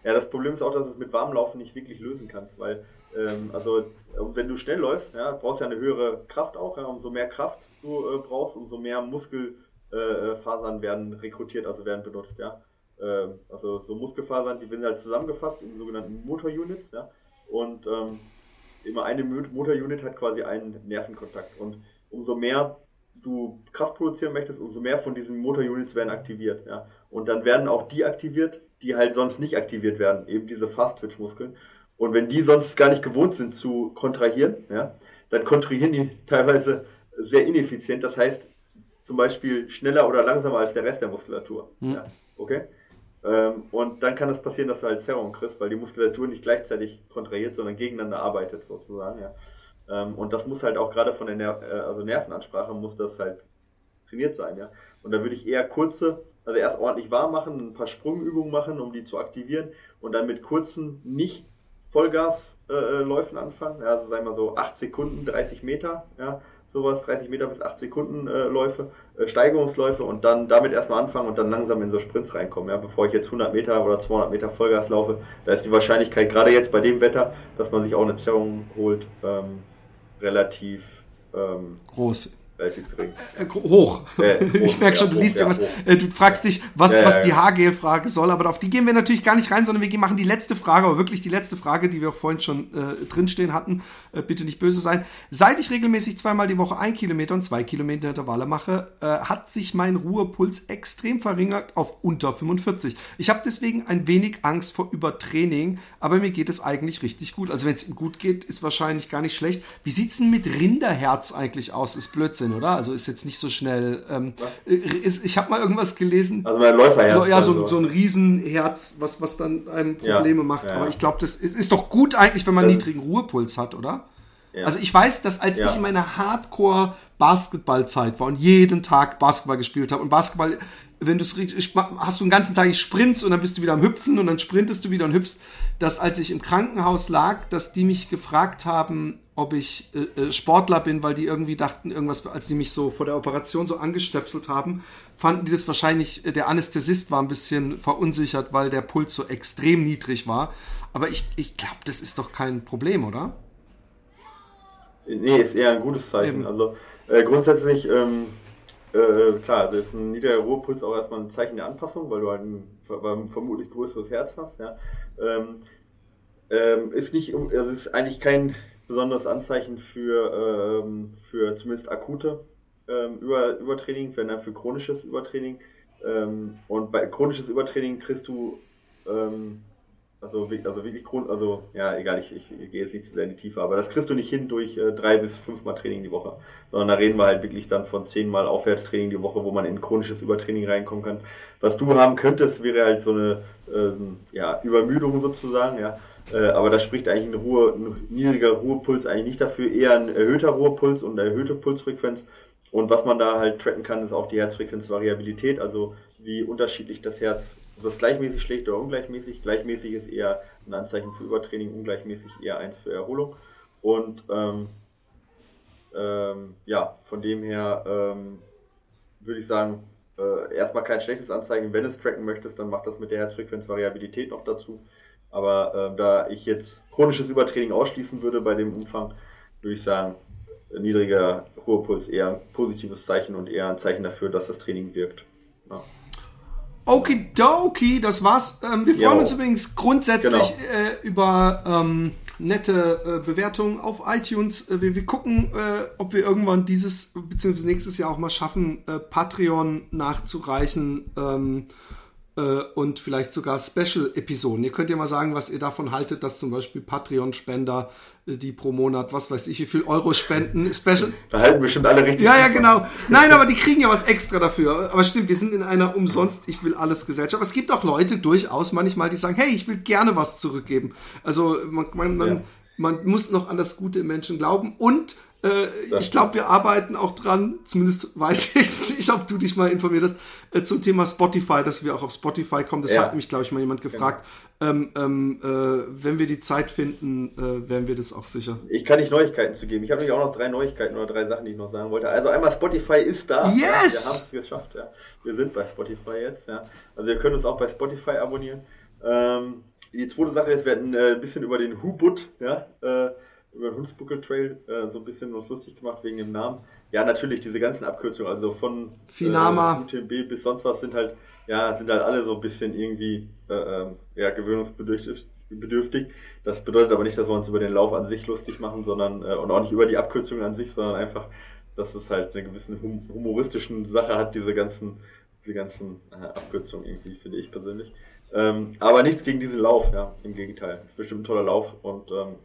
Ja, das Problem ist auch, dass du es mit Warmlaufen nicht wirklich lösen kannst, weil ähm, also wenn du schnell läufst, ja, brauchst ja eine höhere Kraft auch. Ja, umso mehr Kraft du äh, brauchst, umso mehr Muskelfasern äh, werden rekrutiert, also werden benutzt. Ja. Äh, also so Muskelfasern, die werden halt zusammengefasst in sogenannten Motorunits. Ja. Und ähm, immer eine Motorunit hat quasi einen Nervenkontakt. Und umso mehr du Kraft produzieren möchtest, umso mehr von diesen Motorunits werden aktiviert. Ja. Und dann werden auch die aktiviert, die halt sonst nicht aktiviert werden, eben diese Fast-Twitch-Muskeln. Und wenn die sonst gar nicht gewohnt sind zu kontrahieren, ja, dann kontrahieren die teilweise sehr ineffizient. Das heißt, zum Beispiel schneller oder langsamer als der Rest der Muskulatur. Mhm. Ja, okay? Ähm, und dann kann es passieren, dass du halt Zerrung kriegst, weil die Muskulatur nicht gleichzeitig kontrahiert, sondern gegeneinander arbeitet sozusagen. Ja. Ähm, und das muss halt auch gerade von der Ner äh, also Nervenansprache muss das halt trainiert sein, ja. Und da würde ich eher kurze, also erst ordentlich warm machen, ein paar Sprungübungen machen, um die zu aktivieren und dann mit kurzen, nicht Vollgasläufen äh, anfangen, ja, also sagen wir mal so 8 Sekunden, 30 Meter, ja, sowas, 30 Meter bis 8 Sekunden äh, Läufe, äh, Steigerungsläufe und dann damit erstmal anfangen und dann langsam in so Sprints reinkommen. Ja? Bevor ich jetzt 100 Meter oder 200 Meter Vollgas laufe, da ist die Wahrscheinlichkeit, gerade jetzt bei dem Wetter, dass man sich auch eine Zerrung holt, ähm, relativ ähm, groß. Äh, äh hoch. Äh, ich merke schon, du liest ja, was. Äh, du fragst dich, was, ja, was die Haargel-Frage soll, aber auf die gehen wir natürlich gar nicht rein, sondern wir machen die letzte Frage, aber wirklich die letzte Frage, die wir auch vorhin schon äh, drinstehen hatten. Äh, bitte nicht böse sein. Seit ich regelmäßig zweimal die Woche ein Kilometer und zwei Kilometer Intervalle mache, äh, hat sich mein Ruhepuls extrem verringert auf unter 45. Ich habe deswegen ein wenig Angst vor Übertraining, aber mir geht es eigentlich richtig gut. Also wenn es ihm gut geht, ist wahrscheinlich gar nicht schlecht. Wie sieht's denn mit Rinderherz eigentlich aus? Ist Blödsinn. Blödsinn, oder? Also ist jetzt nicht so schnell. Ähm, ist, ich habe mal irgendwas gelesen. Also mein Läuferherz. Ja, so, so ein Riesenherz, was, was dann einem Probleme ja, macht. Ja, Aber ich glaube, das ist, ist, doch gut eigentlich, wenn man einen niedrigen Ruhepuls hat, oder? Ja. Also ich weiß, dass als ich in meiner Hardcore-Basketballzeit war und jeden Tag Basketball gespielt habe und Basketball wenn du es hast du den ganzen Tag Sprints und dann bist du wieder am Hüpfen und dann sprintest du wieder und hüpfst, dass als ich im Krankenhaus lag, dass die mich gefragt haben, ob ich äh, äh, Sportler bin, weil die irgendwie dachten, irgendwas, als die mich so vor der Operation so angestöpselt haben, fanden die das wahrscheinlich, äh, der Anästhesist war ein bisschen verunsichert, weil der Puls so extrem niedrig war. Aber ich, ich glaube, das ist doch kein Problem, oder? Nee, ist eher ein gutes Zeichen. Eben. Also äh, grundsätzlich, ähm, äh, klar, das ist ein niedriger Ruhepuls auch erstmal ein Zeichen der Anpassung, weil du halt ein, ein vermutlich größeres Herz hast. Ja. Ähm, ähm, ist nicht, also ist eigentlich kein besonderes Anzeichen für, ähm, für zumindest akute ähm, Über, Übertraining, wenn dann für chronisches Übertraining. Ähm, und bei chronisches Übertraining kriegst du ähm, also, also wirklich Grund, also ja, egal, ich, ich, ich, gehe jetzt nicht zu sehr in die Tiefe, aber das kriegst du nicht hin durch äh, drei bis fünfmal Training die Woche, sondern da reden wir halt wirklich dann von zehnmal Aufwärtstraining die Woche, wo man in chronisches Übertraining reinkommen kann. Was du haben könntest, wäre halt so eine ähm, ja, Übermüdung sozusagen, ja. Äh, aber da spricht eigentlich ein, Ruhe, ein niedriger Ruhepuls eigentlich nicht dafür, eher ein erhöhter Ruhepuls und eine erhöhte Pulsfrequenz. Und was man da halt tracken kann, ist auch die Herzfrequenzvariabilität, also wie unterschiedlich das Herz das gleichmäßig schlecht oder ungleichmäßig. Gleichmäßig ist eher ein Anzeichen für Übertraining, ungleichmäßig eher eins für Erholung. Und ähm, ähm, ja, von dem her ähm, würde ich sagen, äh, erstmal kein schlechtes Anzeichen. Wenn du es tracken möchtest, dann mach das mit der Herzfrequenzvariabilität noch dazu. Aber äh, da ich jetzt chronisches Übertraining ausschließen würde bei dem Umfang, würde ich sagen, niedriger Ruhepuls eher ein positives Zeichen und eher ein Zeichen dafür, dass das Training wirkt. Ja. Okidoki, das war's. Ähm, wir freuen jo. uns übrigens grundsätzlich genau. äh, über ähm, nette äh, Bewertungen auf iTunes. Äh, wir, wir, gucken, äh, ob wir irgendwann dieses bzw. nächstes Jahr auch mal schaffen, äh, Patreon nachzureichen. Ähm, äh, und vielleicht sogar Special-Episoden. Ihr könnt ja mal sagen, was ihr davon haltet, dass zum Beispiel Patreon-Spender, äh, die pro Monat, was weiß ich, wie viel Euro spenden, Special. Da halten bestimmt alle richtig. Ja, ja, genau. Nein, aber die kriegen ja was extra dafür. Aber stimmt, wir sind in einer umsonst, ich will alles Gesellschaft. Aber es gibt auch Leute durchaus manchmal, die sagen, hey, ich will gerne was zurückgeben. Also man, man, man, ja. man muss noch an das Gute im Menschen glauben und äh, ich glaube, wir arbeiten auch dran, zumindest weiß ich nicht, ob du dich mal informiert hast, äh, zum Thema Spotify, dass wir auch auf Spotify kommen. Das ja. hat mich, glaube ich, mal jemand gefragt. Genau. Ähm, ähm, äh, wenn wir die Zeit finden, äh, werden wir das auch sicher. Ich kann nicht Neuigkeiten zu geben. Ich habe nämlich auch noch drei Neuigkeiten oder drei Sachen, die ich noch sagen wollte. Also einmal Spotify ist da. Yes! Ja, wir haben es geschafft. Ja. Wir sind bei Spotify jetzt. Ja. Also ihr könnt uns auch bei Spotify abonnieren. Ähm, die zweite Sache ist, wir hatten äh, ein bisschen über den Hubut, ja, äh, über den Hunsbuckel Trail äh, so ein bisschen was lustig gemacht wegen dem Namen. Ja, natürlich, diese ganzen Abkürzungen, also von Finama. Äh, UTMB bis sonst was sind halt, ja, sind halt alle so ein bisschen irgendwie äh, ähm, ja, gewöhnungsbedürftig. Bedürftig. Das bedeutet aber nicht, dass wir uns über den Lauf an sich lustig machen, sondern äh, und auch nicht über die Abkürzungen an sich, sondern einfach, dass es halt eine gewisse hum humoristischen Sache hat, diese ganzen, diese ganzen äh, Abkürzungen irgendwie, finde ich persönlich. Ähm, aber nichts gegen diesen Lauf, ja, im Gegenteil. Bestimmt ein toller Lauf und ähm,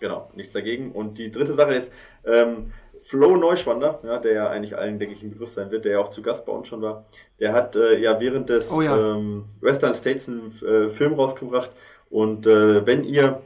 Genau, nichts dagegen. Und die dritte Sache ist, ähm, Flo Neuschwander, ja, der ja eigentlich allen, denke ich, im Begriff sein wird, der ja auch zu Gast bei uns schon war, der hat äh, ja während des oh ja. ähm, Western States einen äh, Film rausgebracht. Und äh, wenn ihr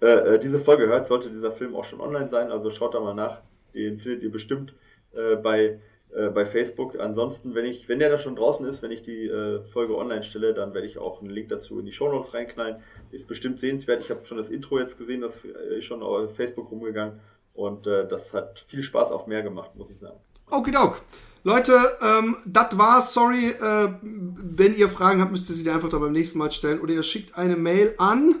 äh, äh, diese Folge hört, sollte dieser Film auch schon online sein. Also schaut da mal nach. Den findet ihr bestimmt äh, bei äh, bei Facebook. Ansonsten, wenn ich, wenn der da schon draußen ist, wenn ich die äh, Folge online stelle, dann werde ich auch einen Link dazu in die Show Notes reinknallen. Ist bestimmt sehenswert. Ich habe schon das Intro jetzt gesehen, das ist schon auf Facebook rumgegangen und äh, das hat viel Spaß auf mehr gemacht, muss ich sagen. Okidok. Leute, ähm, das war's. Sorry, äh, wenn ihr Fragen habt, müsst ihr sie dir einfach da beim nächsten Mal stellen. Oder ihr schickt eine Mail an.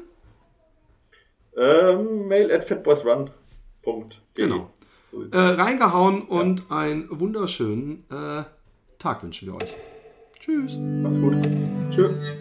Ähm, mail at fatboysrun.de. Genau. Äh, reingehauen und ja. einen wunderschönen äh, Tag wünschen wir euch. Tschüss. Macht's gut. Tschüss.